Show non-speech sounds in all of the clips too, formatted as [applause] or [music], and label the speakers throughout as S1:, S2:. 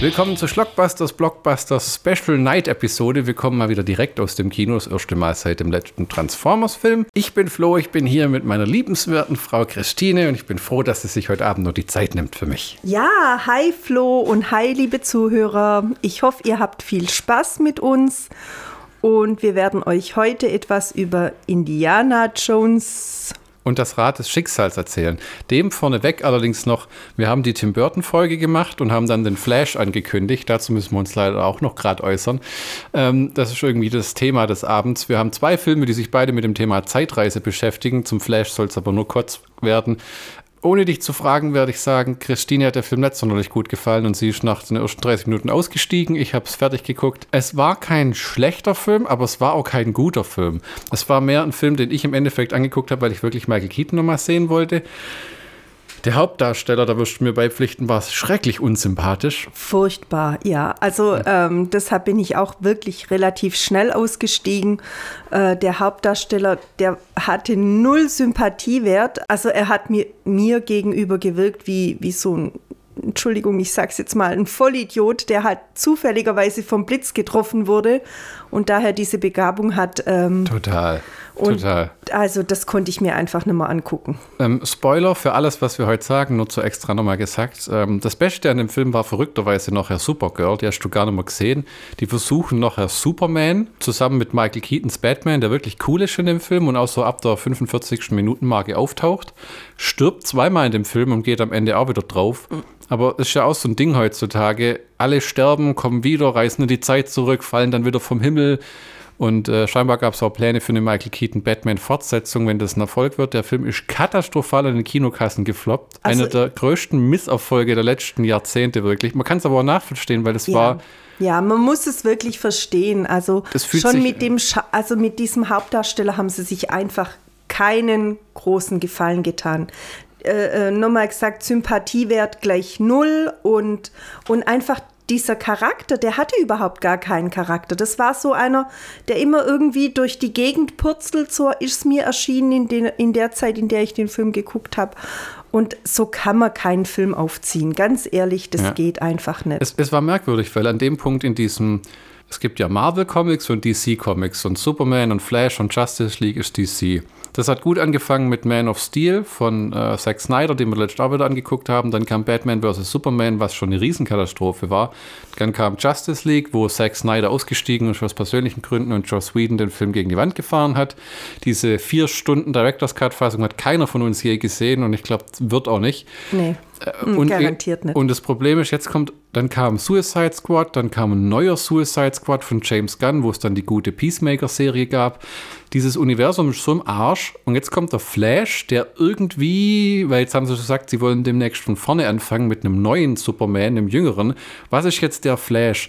S1: Willkommen zur Schlockbusters Blockbusters Special Night Episode. Wir kommen mal wieder direkt aus dem Kino, das erste Mal seit dem letzten Transformers-Film. Ich bin Flo, ich bin hier mit meiner liebenswerten Frau Christine und ich bin froh, dass sie sich heute Abend noch die Zeit nimmt für mich.
S2: Ja, hi Flo und hi liebe Zuhörer. Ich hoffe, ihr habt viel Spaß mit uns und wir werden euch heute etwas über Indiana Jones
S1: und das Rad des Schicksals erzählen. Dem vorneweg allerdings noch, wir haben die Tim Burton-Folge gemacht und haben dann den Flash angekündigt. Dazu müssen wir uns leider auch noch gerade äußern. Ähm, das ist irgendwie das Thema des Abends. Wir haben zwei Filme, die sich beide mit dem Thema Zeitreise beschäftigen. Zum Flash soll es aber nur kurz werden ohne dich zu fragen, werde ich sagen, Christine hat der Film nicht sonderlich gut gefallen und sie ist nach den ersten 30 Minuten ausgestiegen. Ich habe es fertig geguckt. Es war kein schlechter Film, aber es war auch kein guter Film. Es war mehr ein Film, den ich im Endeffekt angeguckt habe, weil ich wirklich Michael Keaton nochmal sehen wollte. Der Hauptdarsteller, da wirst du mir beipflichten, war schrecklich unsympathisch.
S2: Furchtbar, ja. Also ähm, deshalb bin ich auch wirklich relativ schnell ausgestiegen. Äh, der Hauptdarsteller, der hatte null Sympathiewert. Also er hat mir, mir gegenüber gewirkt wie, wie so ein Entschuldigung, ich sag's jetzt mal, ein Vollidiot, der halt zufälligerweise vom Blitz getroffen wurde und daher diese Begabung hat.
S1: Ähm, Total. Total.
S2: Also das konnte ich mir einfach nicht mehr angucken.
S1: Ähm, Spoiler für alles, was wir heute sagen, nur zu extra nochmal gesagt. Ähm, das Beste an dem Film war verrückterweise noch Herr Supergirl, die hast du gar nicht mehr gesehen. Die versuchen noch Herr Superman zusammen mit Michael Keatons Batman, der wirklich cool ist in dem Film und auch so ab der 45. Minutenmarke auftaucht, stirbt zweimal in dem Film und geht am Ende auch wieder drauf. Mhm. Aber es ist ja auch so ein Ding heutzutage. Alle sterben, kommen wieder, reißen in die Zeit zurück, fallen dann wieder vom Himmel. Und äh, scheinbar gab es auch Pläne für eine Michael Keaton Batman-Fortsetzung, wenn das ein Erfolg wird. Der Film ist katastrophal in den Kinokassen gefloppt. Also, Einer der größten Misserfolge der letzten Jahrzehnte wirklich. Man kann es aber auch nachverstehen, weil es
S2: ja.
S1: war.
S2: Ja, man muss es wirklich verstehen. Also schon mit dem, also mit diesem Hauptdarsteller haben sie sich einfach keinen großen Gefallen getan. Äh, äh, nochmal gesagt, Sympathiewert gleich null und, und einfach dieser Charakter, der hatte überhaupt gar keinen Charakter. Das war so einer, der immer irgendwie durch die Gegend purzelt, so ist mir erschienen in, den, in der Zeit, in der ich den Film geguckt habe. Und so kann man keinen Film aufziehen. Ganz ehrlich, das ja. geht einfach nicht.
S1: Es, es war merkwürdig, weil an dem Punkt in diesem, es gibt ja Marvel Comics und DC Comics und Superman und Flash und Justice League ist DC. Das hat gut angefangen mit Man of Steel von äh, Zack Snyder, den wir letztes Jahr wieder angeguckt haben. Dann kam Batman vs. Superman, was schon eine Riesenkatastrophe war. Dann kam Justice League, wo Zack Snyder ausgestiegen ist aus persönlichen Gründen und Joss Whedon den Film gegen die Wand gefahren hat. Diese vier Stunden Director's Cut-Fassung hat keiner von uns je gesehen und ich glaube, wird auch nicht.
S2: Nee. Äh, und, Garantiert nicht.
S1: Und das Problem ist, jetzt kommt, dann kam Suicide Squad, dann kam ein neuer Suicide Squad von James Gunn, wo es dann die gute Peacemaker-Serie gab. Dieses Universum ist so im Arsch. Und jetzt kommt der Flash, der irgendwie, weil jetzt haben sie gesagt, sie wollen demnächst von vorne anfangen mit einem neuen Superman, einem jüngeren. Was ist jetzt der Flash?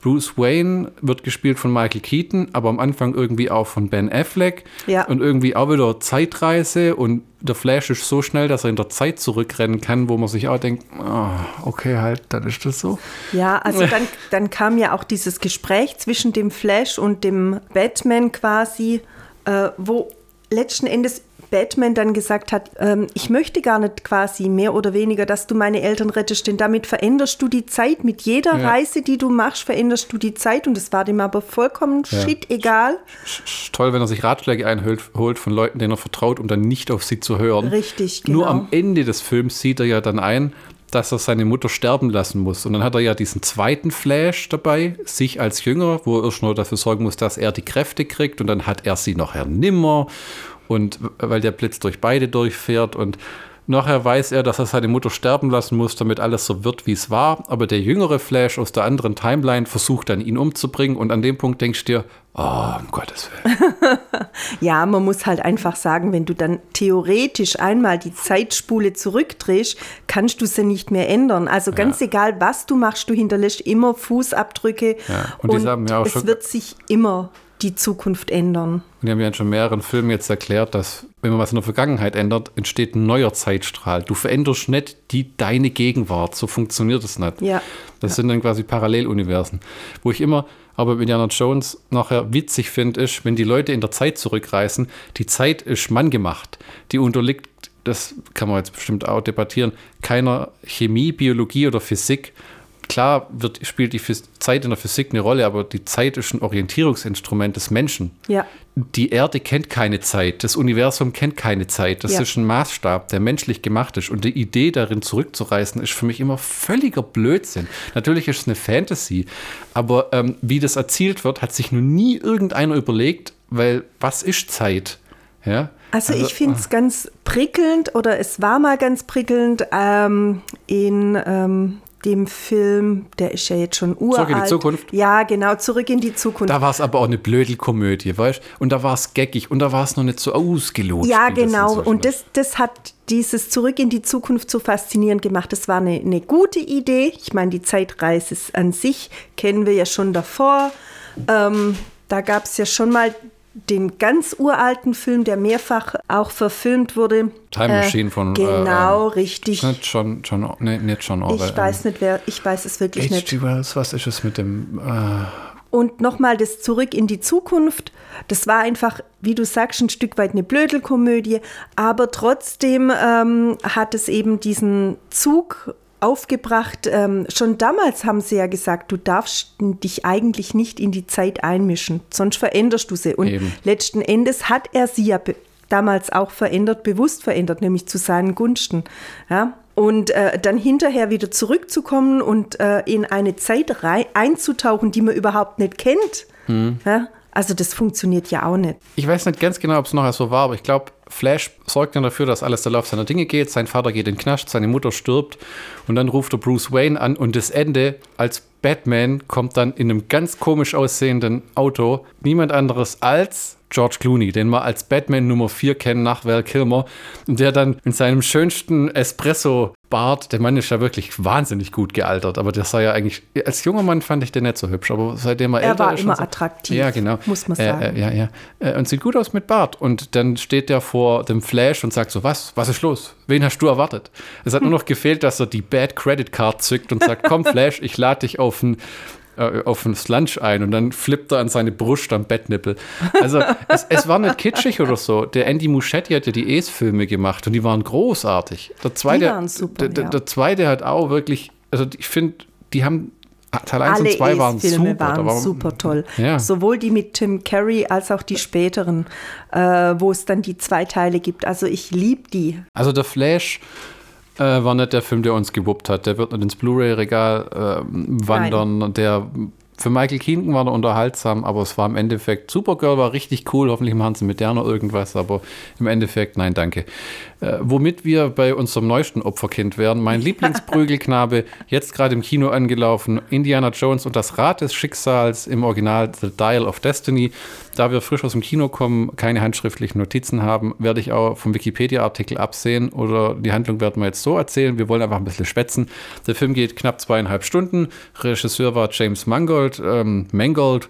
S1: Bruce Wayne wird gespielt von Michael Keaton, aber am Anfang irgendwie auch von Ben Affleck. Ja. Und irgendwie auch wieder Zeitreise und der Flash ist so schnell, dass er in der Zeit zurückrennen kann, wo man sich auch denkt, oh, okay, halt, dann ist das so.
S2: Ja, also dann, dann kam ja auch dieses Gespräch zwischen dem Flash und dem Batman quasi, äh, wo letzten Endes Batman dann gesagt hat, ähm, ich möchte gar nicht quasi mehr oder weniger, dass du meine Eltern rettest, denn damit veränderst du die Zeit. Mit jeder ja. Reise, die du machst, veränderst du die Zeit und das war dem aber vollkommen ja. shit egal.
S1: Toll, wenn er sich Ratschläge einholt von Leuten, denen er vertraut, um dann nicht auf sie zu hören.
S2: Richtig, genau.
S1: Nur am Ende des Films sieht er ja dann ein, dass er seine Mutter sterben lassen muss. Und dann hat er ja diesen zweiten Flash dabei, sich als Jünger, wo er erst nur dafür sorgen muss, dass er die Kräfte kriegt. Und dann hat er sie nachher nimmer und weil der Blitz durch beide durchfährt und nachher weiß er, dass er seine Mutter sterben lassen muss, damit alles so wird, wie es war. Aber der jüngere Flash aus der anderen Timeline versucht dann, ihn umzubringen. Und an dem Punkt denkst du dir, oh, um Gottes Willen. [laughs]
S2: ja, man muss halt einfach sagen, wenn du dann theoretisch einmal die Zeitspule zurückdrehst, kannst du sie nicht mehr ändern. Also ganz ja. egal, was du machst, du hinterlässt immer Fußabdrücke. Ja. Und, und es wird sich immer die Zukunft ändern.
S1: Und die haben ja in schon mehreren Filmen jetzt erklärt, dass wenn man was in der Vergangenheit ändert, entsteht ein neuer Zeitstrahl. Du veränderst nicht die, deine Gegenwart. So funktioniert es nicht.
S2: Ja.
S1: Das
S2: ja.
S1: sind dann quasi Paralleluniversen. Wo ich immer aber mit Indiana Jones nachher witzig finde, ist, wenn die Leute in der Zeit zurückreisen, die Zeit ist manngemacht. Die unterliegt, das kann man jetzt bestimmt auch debattieren, keiner Chemie, Biologie oder Physik klar wird, spielt die Zeit in der Physik eine Rolle, aber die Zeit ist ein Orientierungsinstrument des Menschen.
S2: Ja.
S1: Die Erde kennt keine Zeit, das Universum kennt keine Zeit. Das ja. ist ein Maßstab, der menschlich gemacht ist. Und die Idee darin zurückzureißen, ist für mich immer völliger Blödsinn. Natürlich ist es eine Fantasy, aber ähm, wie das erzielt wird, hat sich nun nie irgendeiner überlegt, weil was ist Zeit? Ja?
S2: Also, also ich finde es äh. ganz prickelnd oder es war mal ganz prickelnd ähm, in ähm, dem Film, der ist ja jetzt schon uralt.
S1: Zurück in die Zukunft?
S2: Ja, genau, zurück in die Zukunft.
S1: Da war es aber auch eine Blödelkomödie, weißt du? Und da war es geckig und da war es noch nicht so ausgelotet.
S2: Ja, genau. Das und das, das hat dieses Zurück in die Zukunft so faszinierend gemacht. Das war eine, eine gute Idee. Ich meine, die Zeitreise an sich kennen wir ja schon davor. Ähm, da gab es ja schon mal den ganz uralten Film, der mehrfach auch verfilmt wurde.
S1: Time äh, Machine von
S2: Genau, äh, richtig.
S1: Nicht John, John, nee, nicht John Orwell.
S2: Ich weiß nicht, wer, ich weiß es wirklich nicht.
S1: H.G. Wells, was ist es mit dem... Äh
S2: und nochmal das Zurück in die Zukunft. Das war einfach, wie du sagst, ein Stück weit eine Blödelkomödie, aber trotzdem ähm, hat es eben diesen Zug aufgebracht. Ähm, schon damals haben sie ja gesagt, du darfst dich eigentlich nicht in die Zeit einmischen, sonst veränderst du sie. Und Eben. letzten Endes hat er sie ja damals auch verändert, bewusst verändert, nämlich zu seinen Gunsten. Ja? Und äh, dann hinterher wieder zurückzukommen und äh, in eine Zeit einzutauchen, die man überhaupt nicht kennt. Hm. Ja? Also das funktioniert ja auch nicht.
S1: Ich weiß nicht ganz genau, ob es nachher so war, aber ich glaube, Flash sorgt dann dafür, dass alles der Lauf seiner Dinge geht. Sein Vater geht in den Knast, seine Mutter stirbt und dann ruft er Bruce Wayne an und das Ende als Batman kommt dann in einem ganz komisch aussehenden Auto. Niemand anderes als George Clooney, den wir als Batman Nummer 4 kennen nach Val Kilmer, der dann in seinem schönsten Espresso-Bart, der Mann ist ja wirklich wahnsinnig gut gealtert, aber der sah ja eigentlich, als junger Mann fand ich den nicht so hübsch, aber seitdem er, er älter
S2: war
S1: ist.
S2: Er war immer attraktiv.
S1: Ja, genau.
S2: Muss man sagen.
S1: Äh, äh, ja, ja. Äh, und sieht gut aus mit Bart. Und dann steht der vor dem Flash und sagt so, was, was ist los? Wen hast du erwartet? Es hat nur noch gefehlt, dass er die Bad Credit Card zückt und sagt, [laughs] komm Flash, ich lade dich auf ein äh, auf das Lunch ein und dann flippt er an seine Brust am Bettnippel. Also [laughs] es, es, war nicht kitschig oder so. Der Andy Muschetti hat ja die Es-Filme gemacht und die waren großartig. Der zweite, die waren super, der, ja. der zweite hat auch wirklich, also ich finde, die haben Teil 1 Alle und 2 waren Filme super.
S2: waren war, super toll. Ja. Sowohl die mit Tim Curry als auch die späteren, äh, wo es dann die zwei Teile gibt. Also ich liebe die.
S1: Also der Flash äh, war nicht der Film, der uns gewuppt hat. Der wird nicht ins Blu-ray-Regal äh, wandern. Nein. Der für Michael Keaton war er unterhaltsam, aber es war im Endeffekt, Supergirl war richtig cool, hoffentlich machen sie mit der noch irgendwas, aber im Endeffekt, nein, danke. Äh, womit wir bei unserem neuesten Opferkind werden, mein [laughs] Lieblingsprügelknabe, jetzt gerade im Kino angelaufen, Indiana Jones und das Rad des Schicksals im Original The Dial of Destiny. Da wir frisch aus dem Kino kommen, keine handschriftlichen Notizen haben, werde ich auch vom Wikipedia-Artikel absehen oder die Handlung werden wir jetzt so erzählen. Wir wollen einfach ein bisschen spätzen. Der Film geht knapp zweieinhalb Stunden. Regisseur war James Mangold. Ähm, Mangold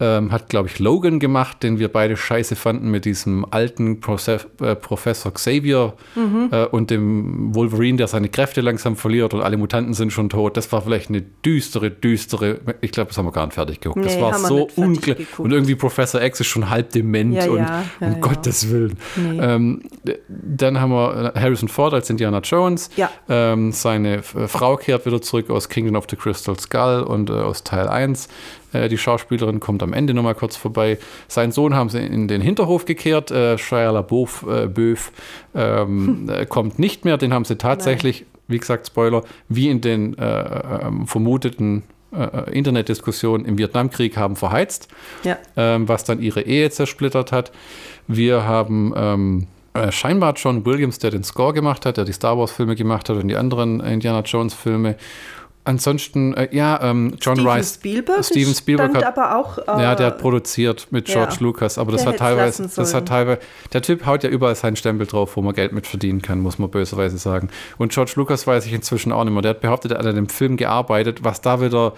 S1: ähm, hat, glaube ich, Logan gemacht, den wir beide scheiße fanden mit diesem alten Profe äh, Professor Xavier mhm. äh, und dem Wolverine, der seine Kräfte langsam verliert und alle Mutanten sind schon tot. Das war vielleicht eine düstere, düstere, ich glaube, das haben wir gar nicht fertig geguckt. Nee, das war so unglaublich. Und irgendwie Professor X ist schon halb dement ja, und ja, ja, um Gottes Willen. Nee. Ähm, dann haben wir Harrison Ford als Indiana Jones. Ähm, seine Frau kehrt wieder zurück aus Kingdom of the Crystal Skull und äh, aus Teil 1. Äh, die Schauspielerin kommt am Ende nochmal kurz vorbei. Seinen Sohn haben sie in den Hinterhof gekehrt. Äh, Shia LaBeouf äh, Böf, ähm, hm. [laughs] kommt nicht mehr. Den haben sie tatsächlich, Nein. wie gesagt, Spoiler, wie in den äh, ähm, vermuteten äh, Internetdiskussionen im Vietnamkrieg haben verheizt, ja. ähm, was dann ihre Ehe zersplittert hat. Wir haben ähm, äh, scheinbar John Williams, der den Score gemacht hat, der die Star Wars-Filme gemacht hat und die anderen Indiana Jones-Filme. Ansonsten, äh, ja, ähm, John
S2: Steven
S1: Rice.
S2: Spielberg
S1: Steven Spielberg hat,
S2: aber auch.
S1: Äh, ja, der hat produziert mit George ja, Lucas, aber das hat teilweise, das hat teilweise, der Typ haut ja überall seinen Stempel drauf, wo man Geld mit verdienen kann, muss man böserweise sagen. Und George Lucas weiß ich inzwischen auch nicht mehr. Der hat behauptet, er hat an dem Film gearbeitet, was da wieder,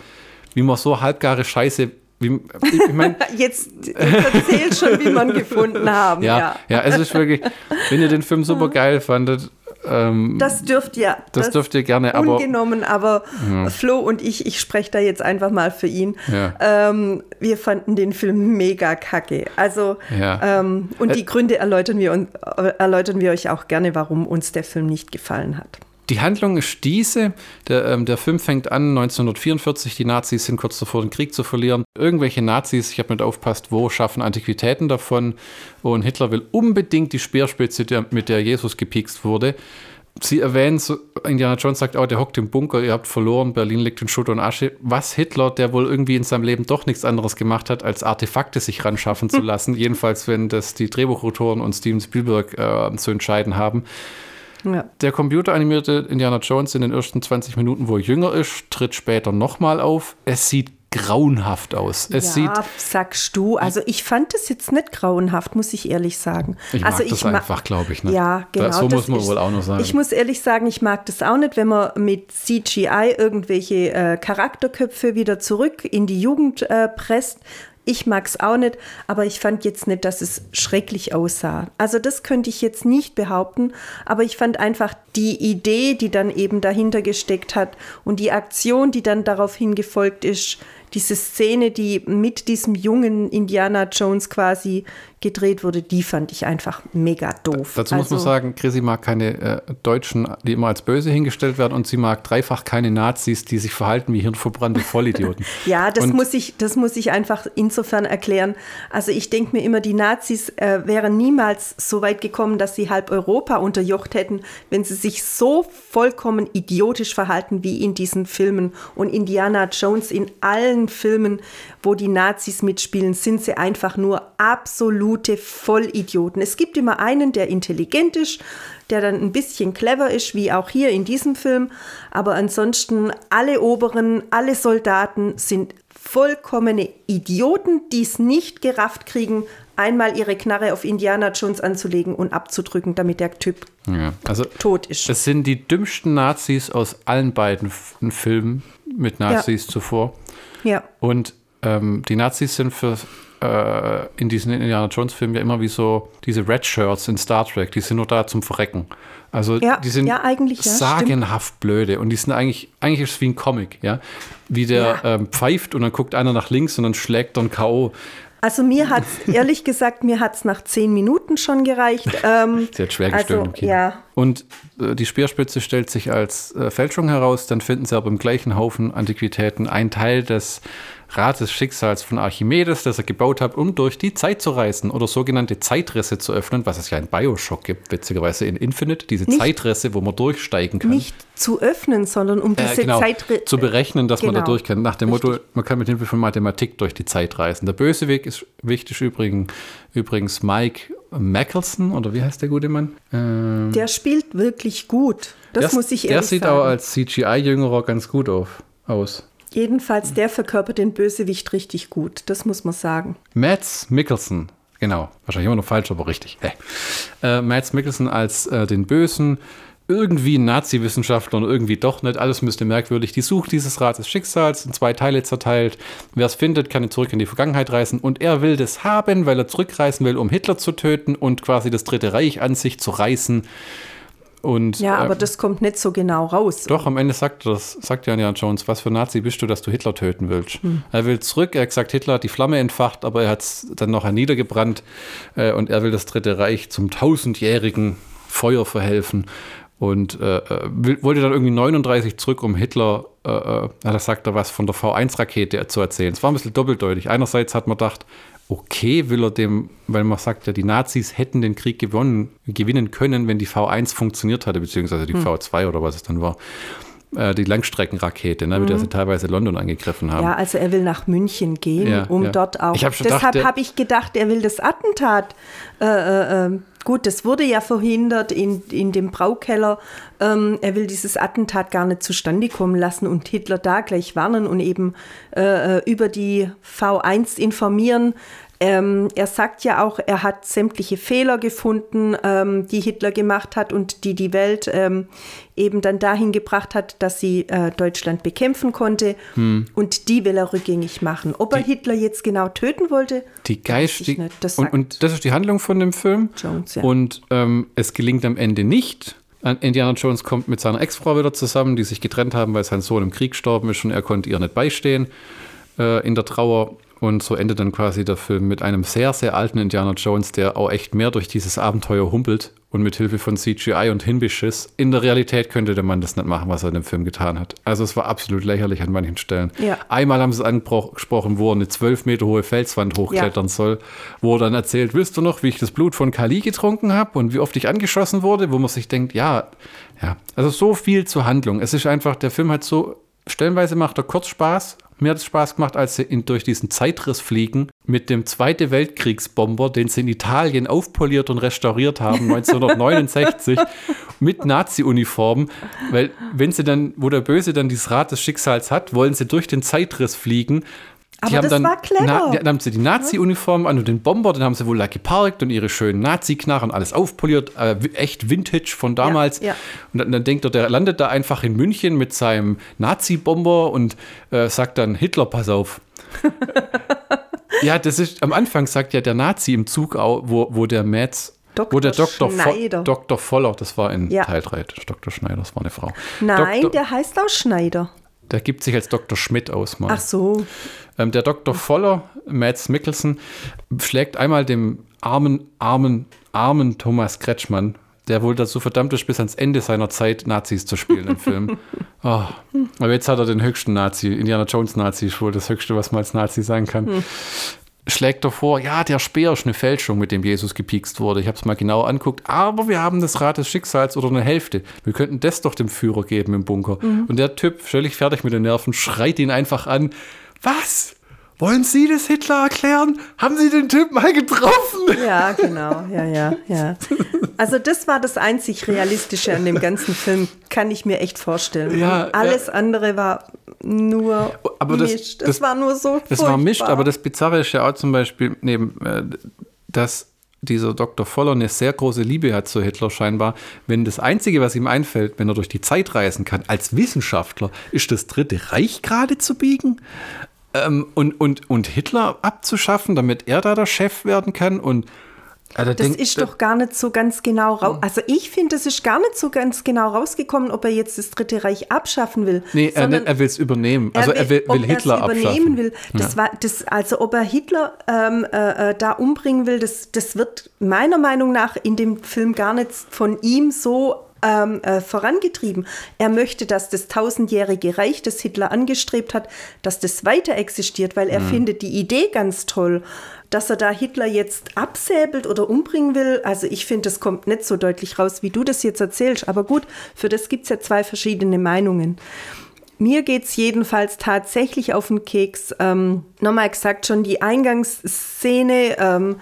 S1: wie man so halbgare Scheiße wie,
S2: ich mein, jetzt, [laughs] jetzt erzählt schon, wie man gefunden haben.
S1: Ja, ja, ja, es ist wirklich, wenn ihr den Film super [laughs] geil fandet,
S2: ähm, das dürft ihr.
S1: Das, das dürft ihr gerne,
S2: aber. Ungenommen, aber ja. Flo und ich, ich spreche da jetzt einfach mal für ihn. Ja. Ähm, wir fanden den Film mega kacke. Also, ja. ähm, und die Gründe erläutern wir, erläutern wir euch auch gerne, warum uns der Film nicht gefallen hat.
S1: Die Handlung ist diese. Der, ähm, der Film fängt an 1944. Die Nazis sind kurz davor, den Krieg zu verlieren. Irgendwelche Nazis, ich habe nicht aufpasst, wo, schaffen Antiquitäten davon. Und Hitler will unbedingt die Speerspitze, der, mit der Jesus gepikst wurde. Sie erwähnen, so, Indiana Jones sagt auch, der hockt im Bunker, ihr habt verloren, Berlin liegt in Schutt und Asche. Was Hitler, der wohl irgendwie in seinem Leben doch nichts anderes gemacht hat, als Artefakte sich ran schaffen zu [laughs] lassen, jedenfalls wenn das die Drehbuchautoren und Steven Spielberg äh, zu entscheiden haben. Ja. Der computeranimierte Indiana Jones in den ersten 20 Minuten, wo er jünger ist, tritt später nochmal auf. Es sieht grauenhaft aus. Es
S2: ja, sieht, sagst du. Also ich fand es jetzt nicht grauenhaft, muss ich ehrlich sagen.
S1: Ich
S2: also
S1: mag das einfach, glaube ich. Ne?
S2: Ja, genau.
S1: so muss man ich, wohl auch noch sagen.
S2: Ich muss ehrlich sagen, ich mag das auch nicht, wenn man mit CGI irgendwelche äh, Charakterköpfe wieder zurück in die Jugend äh, presst. Ich mag es auch nicht, aber ich fand jetzt nicht, dass es schrecklich aussah. Also das könnte ich jetzt nicht behaupten, aber ich fand einfach die Idee, die dann eben dahinter gesteckt hat und die Aktion, die dann daraufhin gefolgt ist, diese Szene, die mit diesem jungen Indiana Jones quasi gedreht wurde, die fand ich einfach mega doof.
S1: Dazu muss man also sagen, Chrissy mag keine äh, Deutschen, die immer als böse hingestellt werden und sie mag dreifach keine Nazis, die sich verhalten wie hirnverbrannte Vollidioten. [laughs]
S2: ja, das muss, ich, das muss ich einfach insofern erklären. Also ich denke mir immer, die Nazis äh, wären niemals so weit gekommen, dass sie halb Europa unterjocht hätten, wenn sie sich so vollkommen idiotisch verhalten wie in diesen Filmen. Und Indiana Jones in allen Filmen, wo die Nazis mitspielen, sind sie einfach nur absolut absolute Vollidioten. Es gibt immer einen, der intelligent ist, der dann ein bisschen clever ist, wie auch hier in diesem Film. Aber ansonsten alle Oberen, alle Soldaten sind vollkommene Idioten, die es nicht gerafft kriegen, einmal ihre Knarre auf Indiana Jones anzulegen und abzudrücken, damit der Typ ja, also tot ist.
S1: Es sind die dümmsten Nazis aus allen beiden Filmen mit Nazis ja. zuvor. Ja. Und ähm, die Nazis sind für äh, in diesen Indiana Jones-Filmen ja immer wie so diese Red Shirts in Star Trek, die sind nur da zum Verrecken. Also ja, die sind
S2: ja, ja,
S1: sagenhaft stimmt. blöde und die sind eigentlich, eigentlich ist es wie ein Comic, ja. Wie der ähm, pfeift und dann guckt einer nach links und dann schlägt dann K.O.
S2: Also mir hat es, ehrlich gesagt, mir hat es nach zehn Minuten schon gereicht. [laughs] Ähm,
S1: Sie hat schwer gestöhnt also, im Kino. Ja. Und äh, die Speerspitze stellt sich als äh, Fälschung heraus, dann finden sie aber im gleichen Haufen Antiquitäten einen Teil des Rad des Schicksals von Archimedes, das er gebaut hat, um durch die Zeit zu reisen oder sogenannte Zeitrisse zu öffnen, was es ja in Bioshock gibt, witzigerweise in Infinite, diese nicht, Zeitrisse, wo man durchsteigen kann.
S2: Nicht zu öffnen, sondern um diese äh, genau,
S1: Zeitrisse zu berechnen, dass genau. man da durch kann. Nach dem Richtig. Motto, man kann mit Hilfe von Mathematik durch die Zeit reisen. Der Böseweg ist wichtig übrigens, übrigens Mike Mackelson, oder wie heißt der gute Mann?
S2: Ähm, der spielt wirklich gut. Das der, muss ich ehrlich
S1: sagen. Der sieht auch als CGI-Jüngerer ganz gut auf, aus.
S2: Jedenfalls, der verkörpert den Bösewicht richtig gut, das muss man sagen.
S1: Mads Mikkelsen, genau, wahrscheinlich immer noch falsch, aber richtig. Hey. Äh, Mads Mikkelsen als äh, den Bösen, irgendwie ein Nazi-Wissenschaftler und irgendwie doch nicht. Alles müsste merkwürdig. Die sucht dieses Rad des Schicksals in zwei Teile zerteilt. Wer es findet, kann ihn zurück in die Vergangenheit reisen. Und er will das haben, weil er zurückreisen will, um Hitler zu töten und quasi das Dritte Reich an sich zu reißen. Und,
S2: ja, aber äh, das kommt nicht so genau raus.
S1: Doch, am Ende sagt das, sagt ja Indiana Jones, was für Nazi bist du, dass du Hitler töten willst? Hm. Er will zurück, er hat gesagt, Hitler hat die Flamme entfacht, aber er hat es dann noch niedergebrannt äh, und er will das Dritte Reich zum tausendjährigen Feuer verhelfen und äh, äh wollte dann irgendwie 39 zurück, um Hitler, äh, äh da sagt er was von der V1-Rakete zu erzählen. Es war ein bisschen doppeldeutig. Einerseits hat man gedacht, okay will er dem, weil man sagt ja, die Nazis hätten den Krieg gewonnen, gewinnen können, wenn die V1 funktioniert hatte, beziehungsweise die hm. V2 oder was es dann war äh, die Langstreckenrakete, ne, mit der mhm. sie teilweise London angegriffen haben.
S2: Ja, also er will nach München gehen, ja, um ja. dort auch. Deshalb habe ich gedacht, er will das Attentat. Äh, äh, ähm, gut, das wurde ja verhindert in, in dem Braukeller. Ähm, er will dieses Attentat gar nicht zustande kommen lassen und Hitler da gleich warnen und eben äh, äh über die V1 informieren. Ähm, er sagt ja auch, er hat sämtliche Fehler gefunden, ähm, die Hitler gemacht hat und die die Welt ähm, eben dann dahin gebracht hat, dass sie äh, Deutschland bekämpfen konnte. Hm. Und die will er rückgängig machen. Ob die, er Hitler jetzt genau töten wollte,
S1: die Geist, die, das und, und, das ist die Handlung von dem Film. Jones, ja. Und ähm, es gelingt am Ende nicht. Indiana Jones kommt mit seiner Ex-Frau wieder zusammen, die sich getrennt haben, weil sein Sohn im Krieg gestorben ist und er konnte ihr nicht beistehen. äh, in der Trauer. Und so endet dann quasi der Film mit einem sehr, sehr alten Indiana Jones, der auch echt mehr durch dieses Abenteuer humpelt und mit Hilfe von CGI und Hinbeschiss. In der Realität könnte der Mann das nicht machen, was er in dem Film getan hat. Also es war absolut lächerlich an manchen Stellen.
S2: Ja.
S1: Einmal haben sie es angesprochen, wo er eine zwölf Meter hohe Felswand hochklettern ja. soll, wo er dann erzählt, willst du noch, wie ich das Blut von Kali getrunken habe und wie oft ich angeschossen wurde, wo man sich denkt, ja, ja, also so viel zur Handlung. Es ist einfach, der Film hat so, stellenweise macht er kurz Spaß, mir hat es Spaß gemacht, als sie in, durch diesen Zeitriss fliegen mit dem Zweite Weltkriegsbomber, den sie in Italien aufpoliert und restauriert haben, 1969, [laughs] mit Nazi-Uniformen. Weil, wenn sie dann, wo der Böse dann dieses Rad des Schicksals hat, wollen sie durch den Zeitriss fliegen
S2: aber das
S1: dann,
S2: war clever. Na,
S1: dann haben sie die Nazi-Uniform an und den Bomber, dann haben sie wohl da geparkt und ihre schönen Nazi-Knarren, alles aufpoliert, äh, echt Vintage von damals.
S2: Ja, ja.
S1: Und dann, dann, denkt er, der landet da einfach in München mit seinem Nazi-Bomber und äh, sagt dann, Hitler, pass auf. [laughs] ja, das ist, am Anfang sagt ja der Nazi im Zug, wo, wo der Metz Dr. Wo der Dr. Schneider. Vo Dr. Voller, das war in ja. Teil 3, Dr. Schneider, das war eine Frau.
S2: Nein, Dr. der heißt auch Schneider.
S1: Der gibt sich als Dr. Schmidt aus
S2: mal. Ach so.
S1: Ähm, der Dr. Voller, Mads Mikkelsen, schlägt einmal dem armen, armen, armen Thomas Kretschmann, der wohl dazu verdammt ist, bis ans Ende seiner Zeit Nazis zu spielen im Film. Oh. [laughs] Aber jetzt hat er den höchsten Nazi. Indiana Jones Nazi ist wohl das Höchste, was man als Nazi sein kann. Hm. Schlägt er vor, ja, der Speer ist eine Fälschung, mit dem Jesus gepikst wurde. Ich habe es mal genau anguckt, aber wir haben das Rad des Schicksals oder eine Hälfte. Wir könnten das doch dem Führer geben im Bunker. Mhm. Und der Typ, völlig fertig mit den Nerven, schreit ihn einfach an. Was? Wollen Sie das Hitler erklären? Haben Sie den Typ mal getroffen?
S2: Ja, genau. Ja, ja, ja. Also das war das einzig Realistische an dem ganzen Film, kann ich mir echt vorstellen. Ja, Alles ja. andere war nur
S1: aber das, mischt. Das, das war nur so Das furchtbar. war mischt, aber das Bizarre ist ja auch zum Beispiel, neben, äh, dass dieser Dr. Voller eine sehr große Liebe hat zu Hitler scheinbar. Wenn das Einzige, was ihm einfällt, wenn er durch die Zeit reisen kann, als Wissenschaftler, ist das Dritte Reich gerade zu biegen ähm, und, und, und Hitler abzuschaffen, damit er da der Chef werden kann und
S2: also das denk, ist doch gar nicht so ganz genau raus. Also ich finde, es ist gar nicht so ganz genau rausgekommen, ob er jetzt das Dritte Reich abschaffen will.
S1: Nee, er, er will es übernehmen. Also er will, er will Hitler übernehmen abschaffen. will.
S2: Das ja. war das, also ob er Hitler ähm, äh, äh, da umbringen will, das, das wird meiner Meinung nach in dem Film gar nicht von ihm so ähm, äh, vorangetrieben. Er möchte, dass das tausendjährige Reich, das Hitler angestrebt hat, dass das weiter existiert, weil er mhm. findet die Idee ganz toll. Dass er da Hitler jetzt absäbelt oder umbringen will, also ich finde, das kommt nicht so deutlich raus, wie du das jetzt erzählst. Aber gut, für das gibt es ja zwei verschiedene Meinungen. Mir geht es jedenfalls tatsächlich auf den Keks. Ähm, nochmal gesagt, schon die Eingangsszene. Ähm,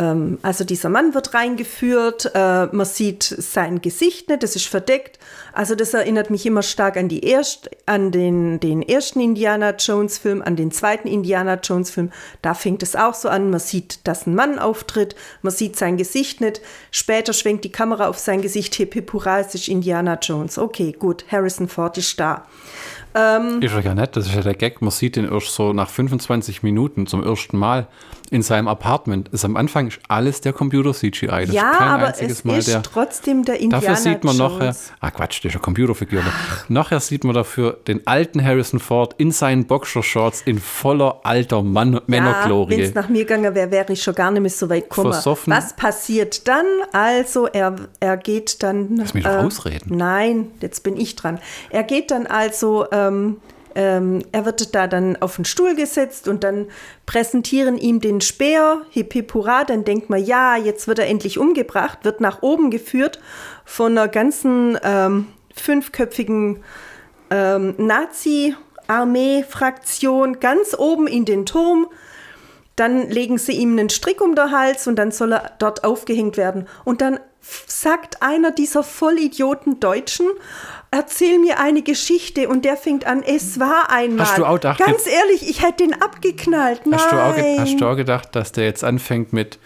S2: ähm, also dieser Mann wird reingeführt, äh, man sieht sein Gesicht nicht, das ist verdeckt. Also das erinnert mich immer stark an, die erst, an den, den ersten Indiana Jones Film, an den zweiten Indiana Jones Film. Da fängt es auch so an, man sieht, dass ein Mann auftritt, man sieht sein Gesicht nicht. Später schwenkt die Kamera auf sein Gesicht, hip hip hurra, es ist Indiana Jones. Okay, gut, Harrison Ford ist da.
S1: Ähm, ist ja nett, das ist ja der Gag. Man sieht ihn erst so nach 25 Minuten zum ersten Mal in seinem Apartment. Ist am Anfang alles der Computer CGI. Das
S2: ja, aber es Mal ist der, trotzdem der Indiana
S1: Dafür sieht man
S2: Jones.
S1: nachher, ah Quatsch, das ist eine Computerfigur. Nachher sieht man dafür den alten Harrison Ford in seinen Boxershorts in voller alter Mann ja, Männerglorie. Wenn
S2: es nach mir gegangen wäre, wäre ich schon gar nicht mehr so weit gekommen. Versoffen. Was passiert dann? Also er, er geht dann...
S1: Lass mich äh, ausreden.
S2: Nein, jetzt bin ich dran. Er geht dann also... Ähm, ähm, er wird da dann auf den Stuhl gesetzt und dann präsentieren ihm den Speer, hip hip hurra, dann denkt man, ja, jetzt wird er endlich umgebracht, wird nach oben geführt von einer ganzen ähm, fünfköpfigen ähm, Nazi-Armee-Fraktion ganz oben in den Turm. Dann legen sie ihm einen Strick um den Hals und dann soll er dort aufgehängt werden. Und dann sagt einer dieser Vollidioten Deutschen, erzähl mir eine Geschichte und der fängt an, es war einmal.
S1: Hast du auch gedacht,
S2: Ganz ehrlich, ich hätte den abgeknallt. Nein.
S1: Hast du, auch, hast du auch gedacht, dass der jetzt anfängt mit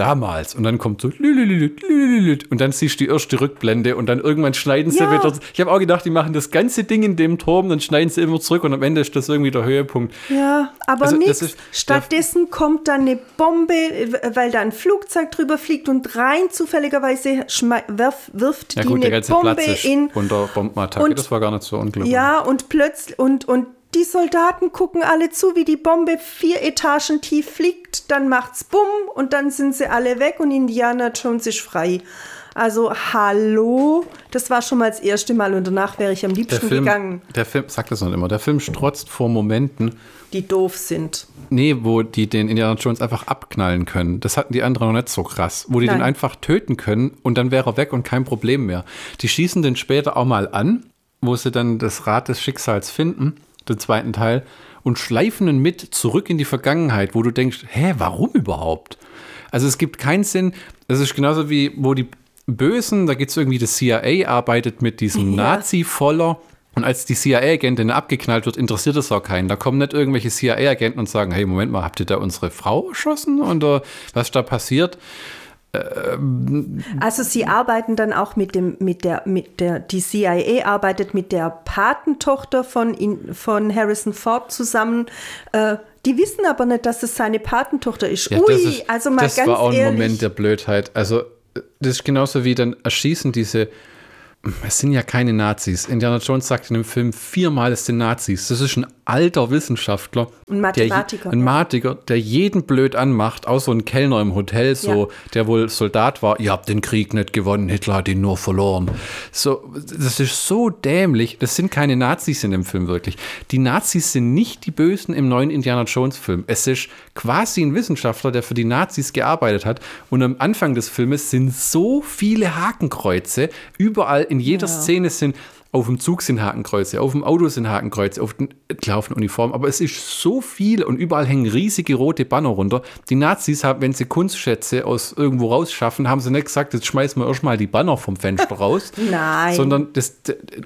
S1: damals. Und dann kommt so und dann siehst du die erste Rückblende und dann irgendwann schneiden sie ja. wieder. Ich habe auch gedacht, die machen das ganze Ding in dem Turm, dann schneiden sie immer zurück und am Ende ist das irgendwie der Höhepunkt.
S2: Ja, aber also, nichts. Stattdessen kommt dann eine Bombe, weil da ein Flugzeug drüber fliegt und rein zufälligerweise wirf, wirft
S1: ja, gut, die eine Bombe in
S2: unter
S1: Bombenattacke. Und, das war gar nicht so unglaublich.
S2: Ja, und plötzlich und und die Soldaten gucken alle zu, wie die Bombe vier Etagen tief fliegt, dann macht's bumm und dann sind sie alle weg und Indiana Jones ist frei. Also hallo, das war schon mal das erste Mal und danach wäre ich am liebsten
S1: der Film,
S2: gegangen.
S1: Der Film, sagt das noch immer, der Film strotzt vor Momenten.
S2: Die doof sind.
S1: Nee, wo die den Indiana Jones einfach abknallen können. Das hatten die anderen noch nicht so krass. Wo die Nein. den einfach töten können und dann wäre er weg und kein Problem mehr. Die schießen den später auch mal an, wo sie dann das Rad des Schicksals finden, den zweiten Teil, und schleifen ihn mit zurück in die Vergangenheit, wo du denkst, hä, warum überhaupt? Also es gibt keinen Sinn. Es ist genauso wie, wo die Bösen, da geht es irgendwie, das CIA arbeitet mit diesem [laughs] ja. Nazi-Voller. Und als die CIA-Agentin abgeknallt wird, interessiert es auch keinen. Da kommen nicht irgendwelche CIA-Agenten und sagen, hey, Moment mal, habt ihr da unsere Frau erschossen? Oder was da passiert?
S2: Also sie arbeiten dann auch mit dem, mit der, mit der, die CIA arbeitet mit der Patentochter von, von Harrison Ford zusammen. Äh, die wissen aber nicht, dass es seine Patentochter ist.
S1: Ja, Ui, ist, also mal das ganz war auch ein ehrlich. Moment der Blödheit. Also das ist genauso wie dann erschießen diese es sind ja keine Nazis. Indiana Jones sagt in dem Film viermal, es sind Nazis. Das ist ein alter Wissenschaftler.
S2: Ein Mathematiker.
S1: Der, ein Mathematiker, der jeden blöd anmacht, außer so ein Kellner im Hotel, so, ja. der wohl Soldat war. Ihr habt den Krieg nicht gewonnen, Hitler hat ihn nur verloren. So, das ist so dämlich. Das sind keine Nazis in dem Film wirklich. Die Nazis sind nicht die Bösen im neuen Indiana Jones Film. Es ist quasi ein Wissenschaftler, der für die Nazis gearbeitet hat. Und am Anfang des Filmes sind so viele Hakenkreuze überall in jeder ja. Szene sind auf dem Zug sind Hakenkreuze, auf dem Auto sind Hakenkreuze, auf den laufen Uniformen, aber es ist so viel und überall hängen riesige rote Banner runter. Die Nazis haben, wenn sie Kunstschätze aus irgendwo rausschaffen, haben sie nicht gesagt, jetzt schmeißen wir erstmal die Banner vom Fenster raus. [laughs]
S2: Nein.
S1: Sondern das,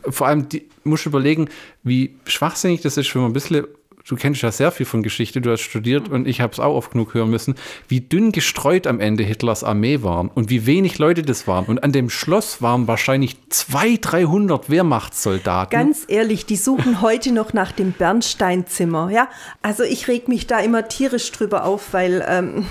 S1: vor allem, die, muss überlegen, wie schwachsinnig das ist, wenn man ein bisschen du kennst ja sehr viel von Geschichte, du hast studiert und ich habe es auch oft genug hören müssen, wie dünn gestreut am Ende Hitlers Armee war und wie wenig Leute das waren. Und an dem Schloss waren wahrscheinlich 200, 300 Wehrmachtssoldaten.
S2: Ganz ehrlich, die suchen heute noch nach dem Bernsteinzimmer. Ja, also ich reg mich da immer tierisch drüber auf, weil ähm,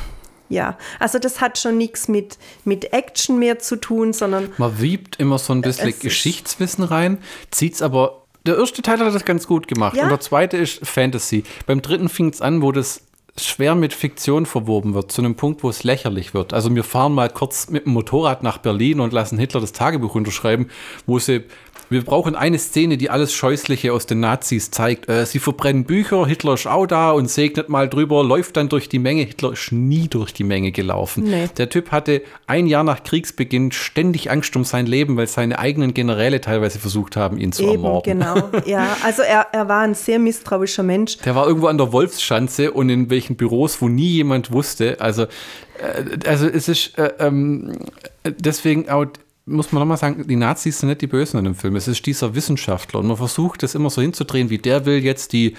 S2: ja, also das hat schon nichts mit, mit Action mehr zu tun, sondern.
S1: Man wiebt immer so ein bisschen Geschichtswissen rein, zieht es aber der erste Teil hat das ganz gut gemacht. Ja? Und der zweite ist Fantasy. Beim dritten fing es an, wo das schwer mit Fiktion verwoben wird, zu einem Punkt, wo es lächerlich wird. Also wir fahren mal kurz mit dem Motorrad nach Berlin und lassen Hitler das Tagebuch unterschreiben, wo sie wir brauchen eine Szene, die alles Scheußliche aus den Nazis zeigt. Äh, sie verbrennen Bücher, Hitler ist auch da und segnet mal drüber, läuft dann durch die Menge. Hitler ist nie durch die Menge gelaufen. Nee. Der Typ hatte ein Jahr nach Kriegsbeginn ständig Angst um sein Leben, weil seine eigenen Generäle teilweise versucht haben, ihn zu Eben, ermorden.
S2: Genau, [laughs] ja. Also er, er war ein sehr misstrauischer Mensch.
S1: Der war irgendwo an der Wolfsschanze und in welchen Büros, wo nie jemand wusste. Also, äh, also es ist äh, ähm, deswegen auch muss man nochmal sagen, die Nazis sind nicht die Bösen in dem Film. Es ist dieser Wissenschaftler und man versucht das immer so hinzudrehen, wie der will jetzt die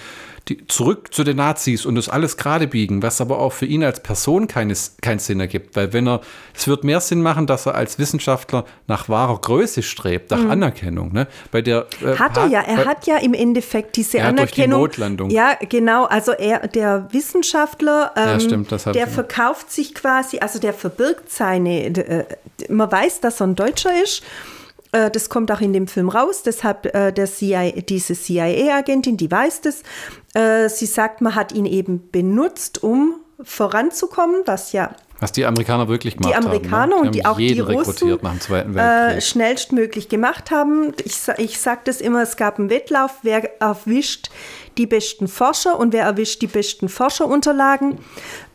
S1: die, zurück zu den Nazis und das alles gerade biegen, was aber auch für ihn als Person keines, keinen Sinn ergibt. Weil wenn er, es wird mehr Sinn machen, dass er als Wissenschaftler nach wahrer Größe strebt, nach mhm. Anerkennung. Ne? Bei der,
S2: äh, hat er ja, er bei, hat ja im Endeffekt diese ja, Anerkennung.
S1: Durch die Notlandung.
S2: Ja, genau. Also er, der Wissenschaftler, ähm,
S1: ja, stimmt,
S2: der verkauft sich quasi, also der verbirgt seine, äh, man weiß, dass er ein Deutscher ist das kommt auch in dem Film raus, deshalb äh, der CIA, diese CIA-Agentin, die weiß das. Äh, sie sagt, man hat ihn eben benutzt, um voranzukommen, was ja
S1: was die Amerikaner wirklich gemacht
S2: haben. Die Amerikaner
S1: haben,
S2: ne? und die auch die Russen
S1: nach dem Zweiten Weltkrieg.
S2: Äh, schnellstmöglich gemacht haben. Ich, ich sage das immer, es gab einen Wettlauf, wer erwischt die besten Forscher und wer erwischt die besten Forscherunterlagen.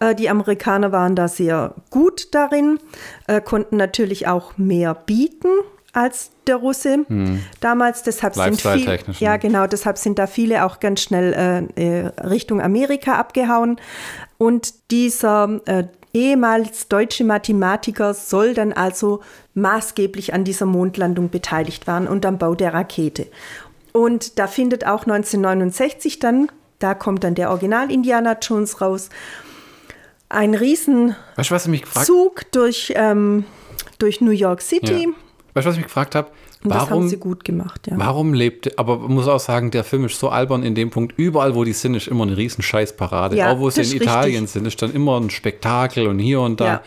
S2: Äh, die Amerikaner waren da sehr gut darin, äh, konnten natürlich auch mehr bieten als der Russe hm. damals. Deshalb sind viel, ja genau, deshalb sind da viele auch ganz schnell äh, äh, Richtung Amerika abgehauen. Und dieser äh, ehemals deutsche Mathematiker soll dann also maßgeblich an dieser Mondlandung beteiligt waren und am Bau der Rakete. Und da findet auch 1969 dann, da kommt dann der Original Indiana Jones raus, ein riesen
S1: weißt du,
S2: Zug durch, ähm, durch New York City. Ja
S1: Weißt du, was ich mich gefragt habe? Warum, das
S2: haben sie gut gemacht, ja.
S1: Warum lebt, aber man muss auch sagen, der Film ist so albern in dem Punkt, überall wo die sind, ist immer eine riesen Scheißparade. Ja, auch wo sie in Italien richtig. sind, ist dann immer ein Spektakel und hier und da. Ja.